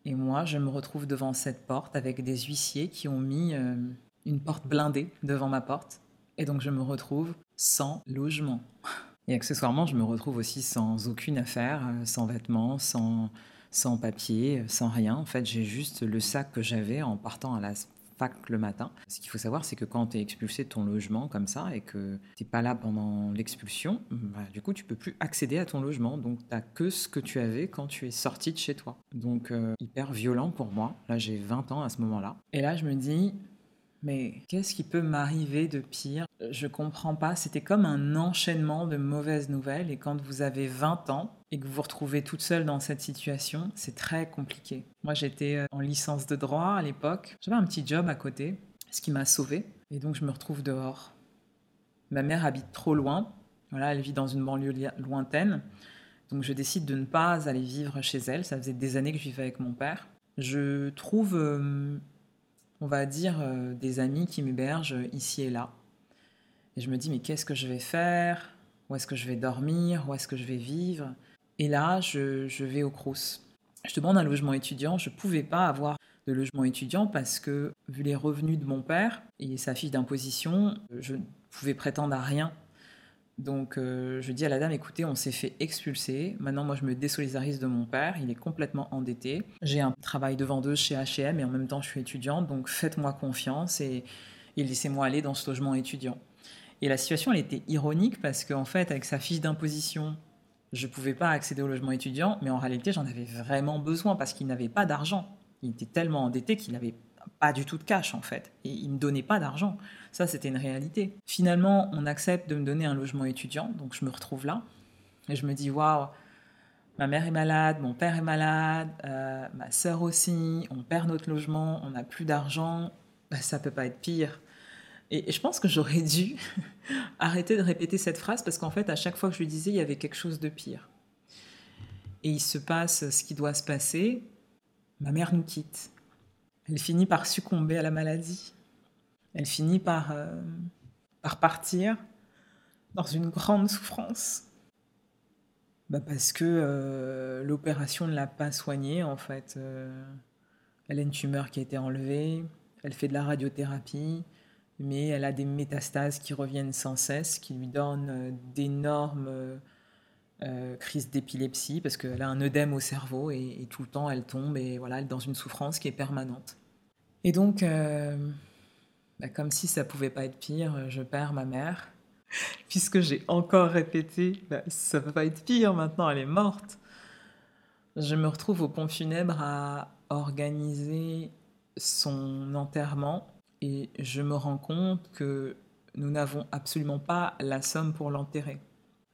Et moi, je me retrouve devant cette porte avec des huissiers qui ont mis euh, une porte blindée devant ma porte. Et donc, je me retrouve sans logement. Et accessoirement, je me retrouve aussi sans aucune affaire, euh, sans vêtements, sans sans papier, sans rien. En fait, j'ai juste le sac que j'avais en partant à la fac le matin. Ce qu'il faut savoir, c'est que quand tu es expulsé de ton logement comme ça et que tu pas là pendant l'expulsion, bah, du coup, tu peux plus accéder à ton logement. Donc, tu n'as que ce que tu avais quand tu es sorti de chez toi. Donc, euh, hyper violent pour moi. Là, j'ai 20 ans à ce moment-là. Et là, je me dis, mais qu'est-ce qui peut m'arriver de pire? Je comprends pas. C'était comme un enchaînement de mauvaises nouvelles. Et quand vous avez 20 ans et que vous vous retrouvez toute seule dans cette situation, c'est très compliqué. Moi, j'étais euh, en licence de droit à l'époque. J'avais un petit job à côté, ce qui m'a sauvée. Et donc, je me retrouve dehors. Ma mère habite trop loin. Voilà, elle vit dans une banlieue lointaine. Donc, je décide de ne pas aller vivre chez elle. Ça faisait des années que je vivais avec mon père. Je trouve euh, on va dire, euh, des amis qui m'hébergent ici et là. Et je me dis, mais qu'est-ce que je vais faire? Où est-ce que je vais dormir? Où est-ce que je vais vivre? Et là, je, vais au Crous. Je demande un logement étudiant. Je ne pouvais pas avoir de logement étudiant parce que, vu les revenus de mon père et sa fiche d'imposition, je ne pouvais prétendre à rien donc euh, je dis à la dame, écoutez, on s'est fait expulser. Maintenant, moi, je me désolidarise de mon père. Il est complètement endetté. J'ai un travail de vendeuse chez H&M et en même temps, je suis étudiante. Donc faites-moi confiance et, laissez-moi aller dans ce logement étudiant. Et la situation, elle était ironique parce qu'en fait, avec sa fiche d'imposition, je ne pouvais pas accéder au logement étudiant, mais en réalité, j'en avais vraiment besoin parce qu'il n'avait pas d'argent. Il était tellement endetté qu'il n'avait pas du tout de cash en fait. Et il me donnait pas d'argent. Ça, c'était une réalité. Finalement, on accepte de me donner un logement étudiant, donc je me retrouve là. Et je me dis, waouh, ma mère est malade, mon père est malade, euh, ma sœur aussi, on perd notre logement, on n'a plus d'argent, bah, ça peut pas être pire. Et, je pense que j'aurais dû arrêter de répéter cette phrase parce qu'en fait, à chaque fois que je lui disais, il y avait quelque chose de pire. Et il se passe ce qui doit se passer. Ma mère nous quitte. Elle finit par succomber à la maladie. Elle finit par, euh, par partir dans une grande souffrance. Bah parce que euh, l'opération ne l'a pas soignée, en fait. Euh, elle a une tumeur qui a été enlevée, elle fait de la radiothérapie, mais elle a des métastases qui reviennent sans cesse, qui lui donnent d'énormes crises d'épilepsie, parce qu'elle a un œdème au cerveau et, et, tout le temps elle tombe et voilà, elle est dans une souffrance qui est permanente. Et donc, euh, bah, comme si ça pouvait pas être pire, je perds ma mère. Puisque j'ai encore répété, bah, ça peut pas être pire maintenant, elle est morte. Je me retrouve au pont funèbre à organiser son enterrement et je me rends compte que nous n'avons absolument pas la somme pour l'enterrer.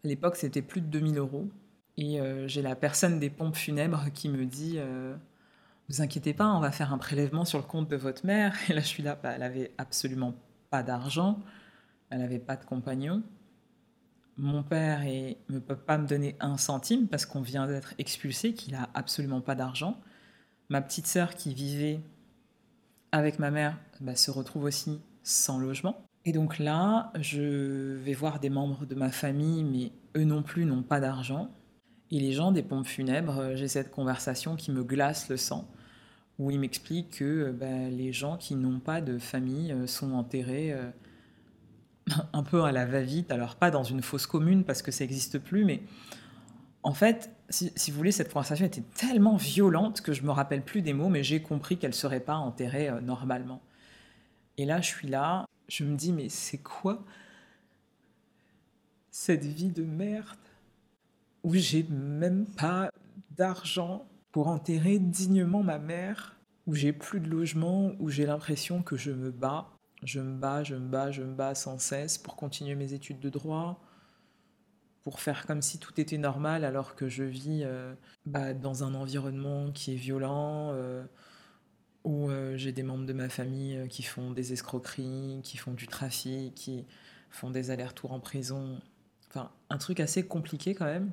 À l'époque, c'était plus de 2000 euros. Et euh, j'ai la personne des pompes funèbres qui me dit euh, Vous inquiétez pas, on va faire un prélèvement sur le compte de votre mère. Et là, je suis là, bah, elle avait absolument pas d'argent, elle n'avait pas de compagnon. Mon père ne peut pas me donner un centime parce qu'on vient d'être expulsé, qu'il a absolument pas d'argent. Ma petite sœur qui vivait avec ma mère bah, se retrouve aussi sans logement. Et donc là, je vais voir des membres de ma famille, mais eux non plus n'ont pas d'argent. Et les gens des pompes funèbres, j'ai cette conversation qui me glace le sang, où ils m'expliquent que euh, bah, les gens qui n'ont pas de famille euh, sont enterrés un peu à la va-vite, alors pas dans une fosse commune parce que ça n'existe plus, mais en fait, si, si, vous voulez, cette conversation était tellement violente que je me rappelle plus des mots, mais j'ai compris qu'elle ne serait pas enterrée normalement. Et là, je suis là, je me dis, mais c'est quoi cette vie de merde où j'ai même pas d'argent pour enterrer dignement ma mère, où j'ai plus de logement, où j'ai l'impression que je me bats, je me bats, je me bats, je me bats sans cesse pour continuer mes études de droit, pour faire comme si tout était normal alors que je vis euh, bah, dans un environnement qui est violent. Euh, où euh, j'ai des membres de ma famille qui font des escroqueries, qui font du trafic, qui font des allers-retours en prison. Enfin, un truc assez compliqué quand même.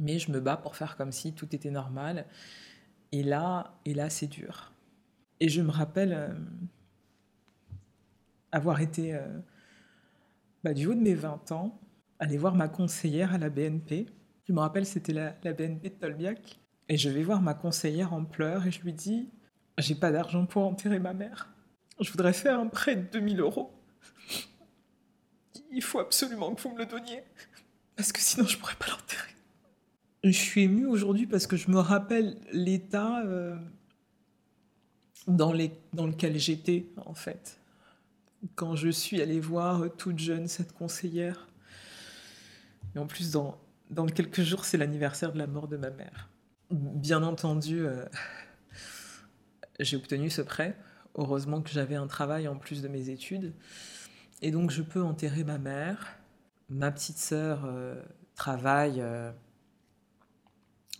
Mais je me bats pour faire comme si tout était normal. Et là, et là c'est dur. Et je me rappelle euh, avoir été, bah, du haut de mes 20 ans, aller voir ma conseillère à la BNP. Je me rappelle, c'était la, la BNP de Tolbiac. Et je vais voir ma conseillère en pleurs et je lui dis j'ai pas d'argent pour enterrer ma mère. Je voudrais faire un prêt de 2000 euros. Il faut absolument que vous me le donniez. Parce que sinon, je pourrais pas l'enterrer. Je suis émue aujourd'hui parce que je me rappelle l'état euh, dans, lequel j'étais, en fait. Quand je suis allée voir toute jeune cette conseillère. Et en plus, dans, dans quelques jours, c'est l'anniversaire de la mort de ma mère. Bien entendu, euh, j'ai obtenu ce prêt. Heureusement que j'avais un travail en plus de mes études. Et donc je peux enterrer ma mère. Ma petite sœur euh, travaille euh,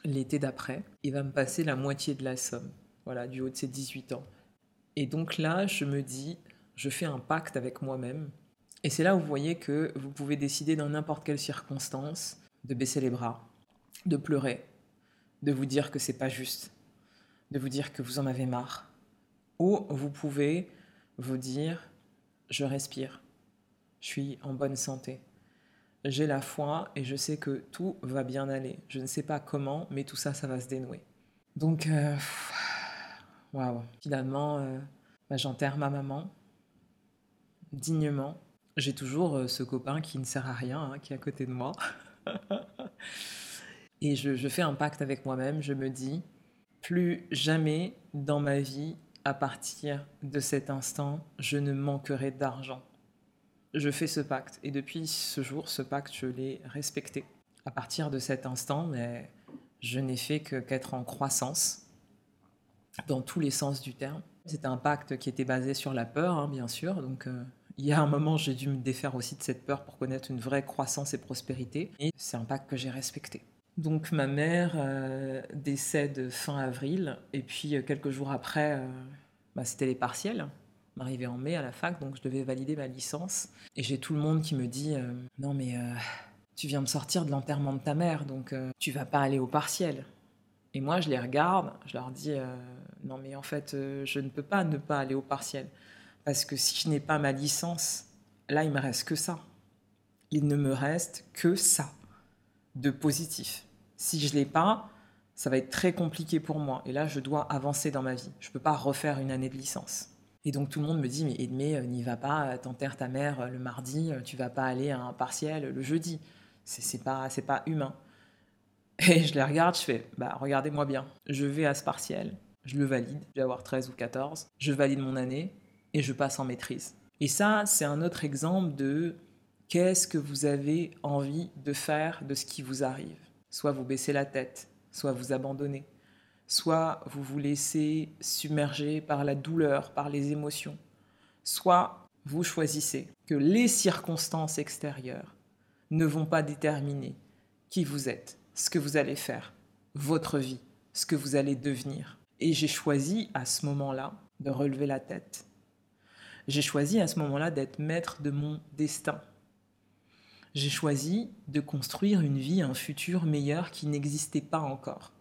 l'été d'après et va me passer la moitié de la somme, voilà, du haut de ses 18 ans. Et donc là, je me dis, je fais un pacte avec moi-même. Et c'est là où vous voyez que vous pouvez décider dans n'importe quelle circonstance de baisser les bras, de pleurer, de vous dire que c'est pas juste, de vous dire que vous en avez marre. Ou vous pouvez vous dire, je respire, je suis en bonne santé, j'ai la foi et je sais que tout va bien aller. Je ne sais pas comment, mais tout ça, ça va se dénouer. Donc, euh, waouh, finalement, euh, bah, j'enterre ma maman dignement. J'ai toujours euh, ce copain qui ne sert à rien, hein, qui est à côté de moi. et je fais un pacte avec moi-même, je me dis, plus jamais dans ma vie, à partir de cet instant, je ne manquerai d'argent. Je fais ce pacte et depuis ce jour, ce pacte, je l'ai respecté. À partir de cet instant, mais je n'ai fait que qu'être en croissance dans tous les sens du terme. C'était un pacte qui était basé sur la peur, hein, bien sûr. Donc, euh, il y a un moment, j'ai dû me défaire aussi de cette peur pour connaître une vraie croissance et prospérité. Et c'est un pacte que j'ai respecté. Donc ma mère euh, décède fin avril et puis euh, quelques jours après, bah, c'était les partiels. M'arrivait en mai à la fac, donc je devais valider ma licence. Et j'ai tout le monde qui me dit non mais tu viens de sortir de l'enterrement de ta mère, donc tu vas pas aller au partiel. Et moi je les regarde, je leur dis non mais en fait je ne peux pas ne pas aller au partiel parce que si je n'ai pas ma licence, là il me reste que ça. Il ne me reste que ça de positif. Si je l'ai pas, ça va être très compliqué pour moi. Et là, je dois avancer dans ma vie. Je ne peux pas refaire une année de licence. Et donc tout le monde me dit, mais Edmé, euh, n'y va pas, euh, t'enterres ta mère euh, le mardi, tu vas pas aller à un partiel le jeudi. C'est pas, pas humain. Et je les regarde, je fais, bah regardez-moi bien. Je vais à ce partiel, je le valide, je vais avoir 13 ou 14, je valide mon année et je passe en maîtrise. Et ça, c'est un autre exemple de qu'est-ce que vous avez envie de faire de ce qui vous arrive soit vous baissez la tête, soit vous abandonnez, soit vous vous laissez submerger par la douleur, par les émotions, soit vous choisissez que les circonstances extérieures ne vont pas déterminer qui vous êtes, ce que vous allez faire, votre vie, ce que vous allez devenir. Et j'ai choisi à ce moment-là de relever la tête. J'ai choisi à ce moment-là d'être maître de mon destin. J'ai choisi de construire une vie, un futur meilleur qui n'existait pas encore.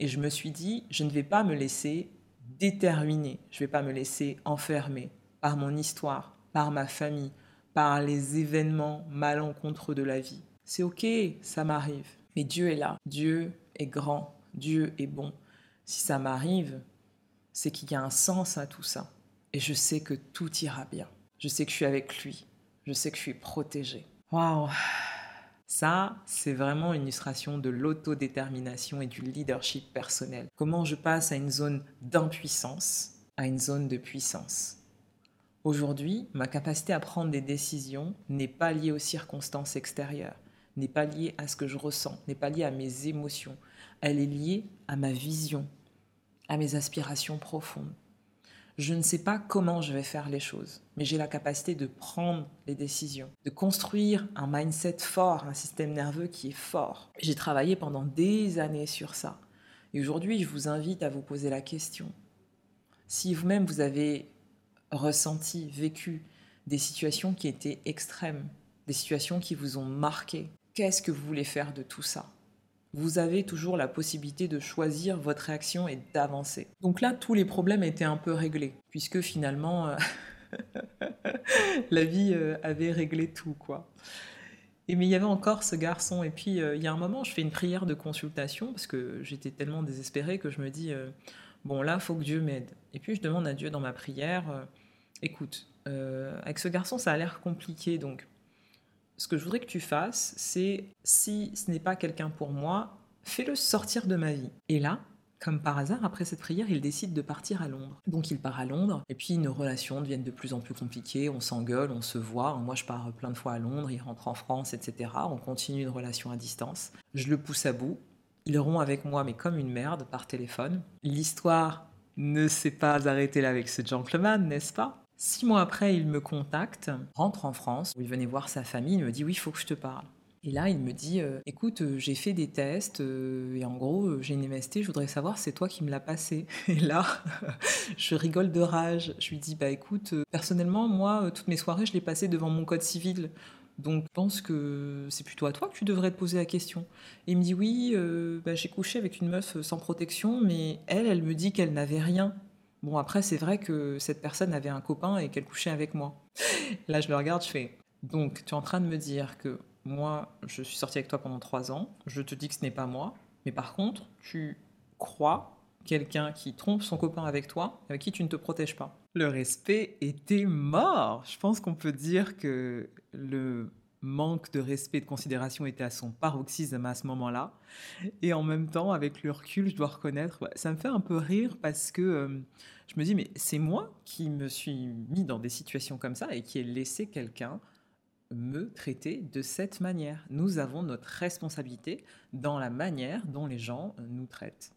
Et je me suis dit, je ne vais pas me laisser déterminer, je ne vais pas me laisser enfermer par mon histoire, par ma famille, par les événements malencontreux de la vie. C'est ok, ça m'arrive. Mais Dieu est là. Dieu est grand. Dieu est bon. Si ça m'arrive, c'est qu'il y a un sens à tout ça. Et je sais que tout ira bien. Je sais que je suis avec lui. Je sais que je suis protégée. Waouh ça, c'est vraiment une illustration de l'autodétermination et du leadership personnel. Comment je passe à une zone d'impuissance à une zone de puissance. Aujourd'hui, ma capacité à prendre des décisions n'est pas liée aux circonstances extérieures, n'est pas liée à ce que je ressens, n'est pas liée à mes émotions. Elle est liée à ma vision, à mes aspirations profondes. Je ne sais pas comment je vais faire les choses, mais j'ai la capacité de prendre les décisions, de construire un mindset fort, un système nerveux qui est fort. J'ai travaillé pendant des années sur ça. Et aujourd'hui, je vous invite à vous poser la question. Si vous-même vous avez ressenti, vécu des situations qui étaient extrêmes, des situations qui vous ont marqué. Qu'est-ce que vous voulez faire de tout ça? Vous avez toujours la possibilité de choisir votre réaction et d'avancer. Donc là, tous les problèmes étaient un peu réglés, puisque finalement, euh, la vie euh, avait réglé tout, quoi. Et mais il y avait encore ce garçon. Et puis, euh, il y a un moment, je fais une prière de consultation, parce que j'étais tellement désespérée que je me dis, bon là, faut que Dieu m'aide. Et puis, je demande à Dieu dans ma prière, écoute, avec ce garçon, ça a l'air compliqué, donc ce que je voudrais que tu fasses, c'est, si ce n'est pas quelqu'un pour moi, fais-le sortir de ma vie. Et là, comme par hasard, après cette prière, il décide de partir à Londres. Donc il part à Londres, et puis nos relations deviennent de plus en plus compliquées, on s'engueule, on se voit. Moi, je pars plein de fois à Londres, il rentre en France, etc. On continue une relation à distance. Je le pousse à bout. Il rompt avec moi, mais comme une merde, par téléphone. L'histoire ne s'est pas arrêtée là avec ce gentleman, n'est-ce pas? Six mois après, il me contacte, rentre en France, où il venait voir sa famille, il me dit oui, il faut que je te parle. Et là, il me dit euh, écoute, euh, j'ai fait des tests euh, et en gros, j'ai une MST, je voudrais savoir, c'est toi qui me l'as passé. Et là, je rigole de rage. Je lui dis bah écoute, personnellement, moi, toutes mes soirées, je les passais devant mon code civil. Donc, je pense que c'est plutôt à toi que tu devrais te poser la question. Et il me dit oui, bah, j'ai couché avec une meuf sans protection, mais elle, elle me dit qu'elle n'avait rien. Bon, après, c'est vrai que cette personne avait un copain et qu'elle couchait avec moi. Là, je le regarde, je fais Donc, tu es en train de me dire que moi, je suis sortie avec toi pendant trois ans, je te dis que ce n'est pas moi, mais par contre, tu crois quelqu'un qui trompe son copain avec toi, avec qui tu ne te protèges pas. Le respect était mort. Je pense qu'on peut dire que le manque de respect de considération était à son paroxysme à ce moment-là. Et en même temps, avec le recul, je dois reconnaître, ça me fait un peu rire parce que euh, je me dis, mais c'est moi qui me suis mis dans des situations comme ça et qui ai laissé quelqu'un me traiter de cette manière. Nous avons notre responsabilité dans la manière dont les gens nous traitent.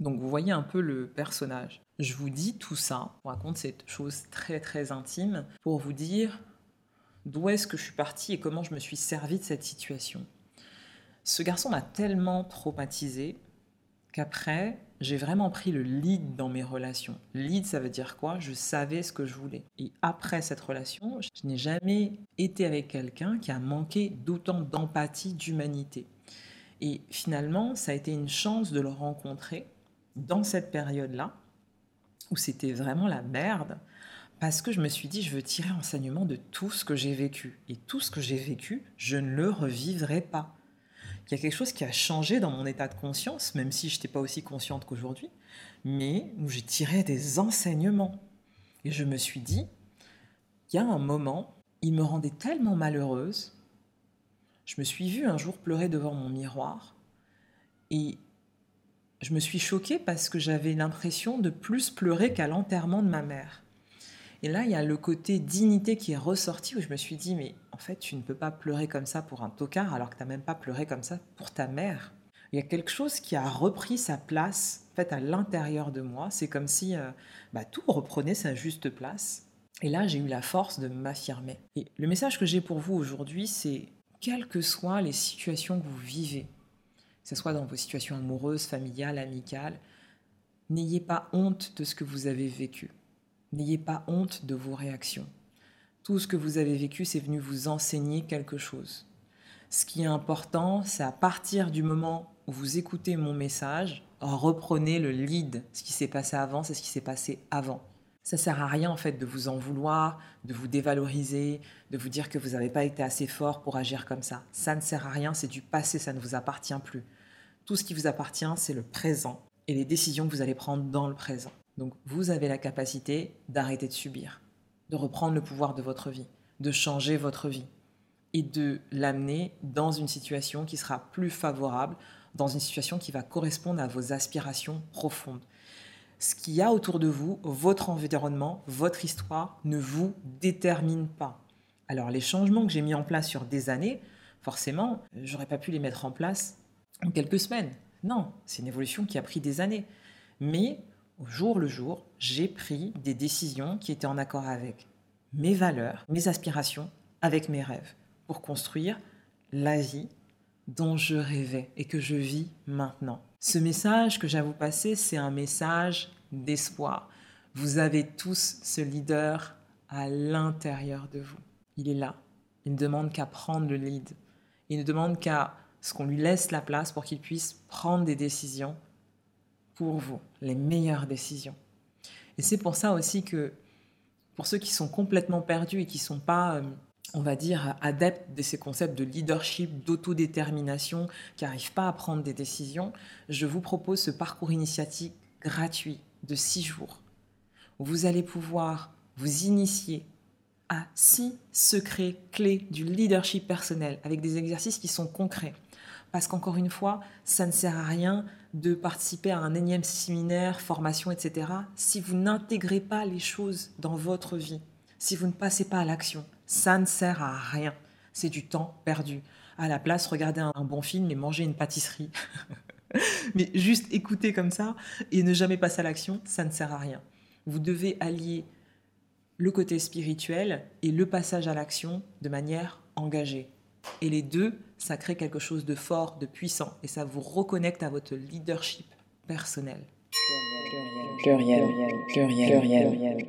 Donc vous voyez un peu le personnage. Je vous dis tout ça, je raconte cette chose très très intime pour vous dire d'où est-ce que je suis partie et comment je me suis servi de cette situation. Ce garçon m'a tellement traumatisé qu'après, j'ai vraiment pris le lead dans mes relations. Lead, ça veut dire quoi? Je savais ce que je voulais. Et après cette relation, je n'ai jamais été avec quelqu'un qui a manqué d'autant d'empathie, d'humanité. Et finalement, ça a été une chance de le rencontrer dans cette période-là, où c'était vraiment la merde, parce que je me suis dit, je veux tirer enseignement de tout ce que j'ai vécu. Et tout ce que j'ai vécu, je ne le revivrai pas. Il y a quelque chose qui a changé dans mon état de conscience, même si je n'étais pas aussi consciente qu'aujourd'hui, mais où j'ai tiré des enseignements. Et je me suis dit, il y a un moment, il me rendait tellement malheureuse. Je me suis vue un jour pleurer devant mon miroir et je me suis choquée parce que j'avais l'impression de plus pleurer qu'à l'enterrement de ma mère. Et là, il y a le côté dignité qui est ressorti où je me suis dit, mais en fait, tu ne peux pas pleurer comme ça pour un tocard alors que tu n'as même pas pleuré comme ça pour ta mère. il y a quelque chose qui a repris sa place en fait, à l'intérieur de moi. C'est comme si euh, bah, tout reprenait sa juste place. Et là, j'ai eu la force de m'affirmer. Et le message que j'ai pour vous aujourd'hui, c'est quelles que soient les situations que vous vivez, que ce soit dans vos situations amoureuses, familiales, amicales, n'ayez pas honte de ce que vous avez vécu. N'ayez pas honte de vos réactions. Tout ce que vous avez vécu, c'est venu vous enseigner quelque chose. Ce qui est important, c'est à partir du moment où vous écoutez mon message, reprenez le lead. Ce qui s'est passé avant, c'est ce qui s'est passé avant. Ça sert à rien en fait de vous en vouloir, de vous dévaloriser, de vous dire que vous n'avez pas été assez fort pour agir comme ça. Ça ne sert à rien, c'est du passé, ça ne vous appartient plus. Tout ce qui vous appartient, c'est le présent et les décisions que vous allez prendre dans le présent. Donc vous avez la capacité d'arrêter de subir, de reprendre le pouvoir de votre vie, de changer votre vie et de l'amener dans une situation qui sera plus favorable, dans une situation qui va correspondre à vos aspirations profondes ce qu'il y a autour de vous, votre environnement, votre histoire ne vous détermine pas. Alors les changements que j'ai mis en place sur des années, forcément, j'aurais pas pu les mettre en place en quelques semaines. Non, c'est une évolution qui a pris des années. Mais au jour le jour, j'ai pris des décisions qui étaient en accord avec mes valeurs, mes aspirations, avec mes rêves, pour construire la vie dont je rêvais et que je vis maintenant. Ce message que j'ai à vous passer, c'est un message d'espoir. Vous avez tous ce leader à l'intérieur de vous. Il est là. Il ne demande qu'à prendre le lead. Il ne demande qu'à ce qu'on lui laisse la place pour qu'il puisse prendre des décisions pour vous, les meilleures décisions. Et c'est pour ça aussi que pour ceux qui sont complètement perdus et qui ne sont pas euh, on va dire, adeptes de ces concepts de leadership, d'autodétermination, qui n'arrivent pas à prendre des décisions, je vous propose ce parcours initiatique gratuit de six jours, vous allez pouvoir vous initier à six secrets clés du leadership personnel, avec des exercices qui sont concrets. Parce qu'encore une fois, ça ne sert à rien de participer à un énième séminaire, formation, etc., si vous n'intégrez pas les choses dans votre vie, si vous ne passez pas à l'action ça ne sert à rien. C'est du temps perdu. À la place, regardez un, bon film et manger une pâtisserie. Mais juste écouter comme ça et ne jamais passer à l'action, ça ne sert à rien. Vous devez allier le côté spirituel et le passage à l'action de manière engagée. Et les deux, ça crée quelque chose de fort, de puissant, et ça vous reconnecte à votre leadership personnel. pluriel, pluriel, pluriel.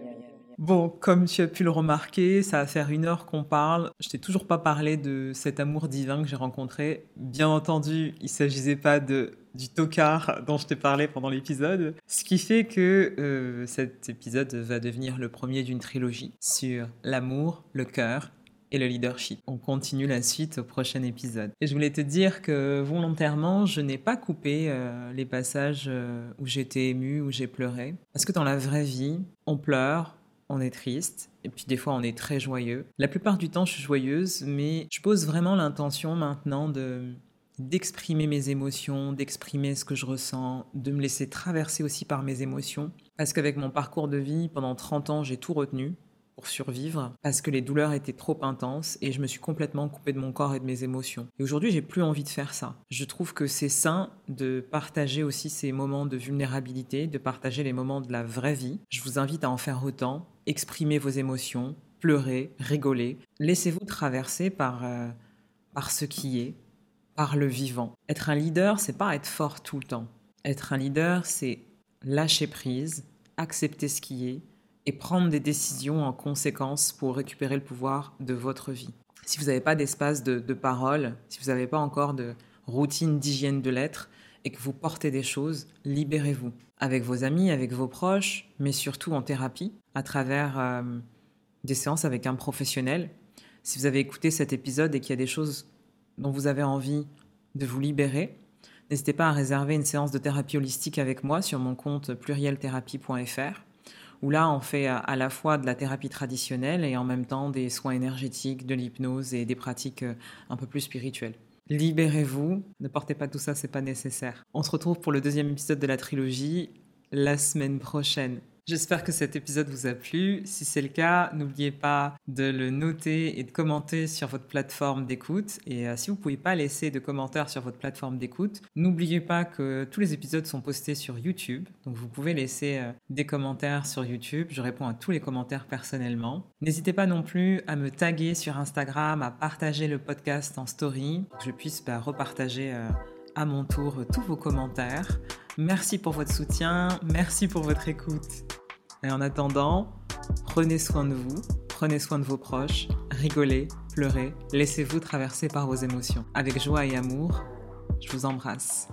Bon, comme tu as pu le remarquer, ça va faire une heure qu'on parle. Je t'ai toujours pas parlé de cet amour divin que j'ai rencontré. Bien entendu, il s'agissait pas de du tocard dont je t'ai parlé pendant l'épisode. Ce qui fait que euh, cet épisode va devenir le premier d'une trilogie sur l'amour, le cœur et le leadership. On continue la suite au prochain épisode. Et je voulais te dire que volontairement, je n'ai pas coupé euh, les passages euh, où j'étais émue, où j'ai pleuré. Parce que dans la vraie vie, on pleure, on est triste, et puis des fois on est très joyeux. La plupart du temps je suis joyeuse, mais je pose vraiment l'intention maintenant de d'exprimer mes émotions, d'exprimer ce que je ressens, de me laisser traverser aussi par mes émotions. Parce qu'avec mon parcours de vie, pendant 30 ans, j'ai tout retenu pour survivre parce que les douleurs étaient trop intenses et je me suis complètement coupée de mon corps et de mes émotions. Et aujourd'hui, j'ai plus envie de faire ça. Je trouve que c'est sain de partager aussi ces moments de vulnérabilité, de partager les moments de la vraie vie. Je vous invite à en faire autant, exprimer vos émotions, pleurer, rigoler. Laissez-vous traverser par, euh, par ce qui est, par le vivant. Être un leader, c'est pas être fort tout le temps. Être un leader, c'est lâcher prise, accepter ce qui est, et prendre des décisions en conséquence pour récupérer le pouvoir de votre vie. Si vous n'avez pas d'espace de, parole, si vous n'avez pas encore de routine d'hygiène de l'être et que vous portez des choses, libérez-vous. Avec vos amis, avec vos proches, mais surtout en thérapie, à travers euh, des séances avec un professionnel. Si vous avez écouté cet épisode et qu'il y a des choses dont vous avez envie de vous libérer, n'hésitez pas à réserver une séance de thérapie holistique avec moi sur mon compte plurielthérapie.fr où là, on fait à la fois de la thérapie traditionnelle et en même temps des soins énergétiques, de l'hypnose et des pratiques euh, un peu plus spirituelles. Libérez-vous, ne portez pas tout ça, c'est pas nécessaire. On se retrouve pour le deuxième épisode de la trilogie la semaine prochaine. J'espère que cet épisode vous a plu. Si c'est le cas, n'oubliez pas de le noter et de commenter sur votre plateforme d'écoute. Et euh, si vous ne pouvez pas laisser de commentaires sur votre plateforme d'écoute, n'oubliez pas que tous les épisodes sont postés sur YouTube. Donc vous pouvez laisser euh, des commentaires sur YouTube. Je réponds à tous les commentaires personnellement. N'hésitez pas non plus à me taguer sur Instagram, à partager le podcast en story, pour que je puisse bah, repartager euh, à mon tour tous vos commentaires. Merci pour votre soutien, merci pour votre écoute. Et en attendant, prenez soin de vous, prenez soin de vos proches, rigolez, pleurez, laissez-vous traverser par vos émotions. Avec joie et amour, je vous embrasse.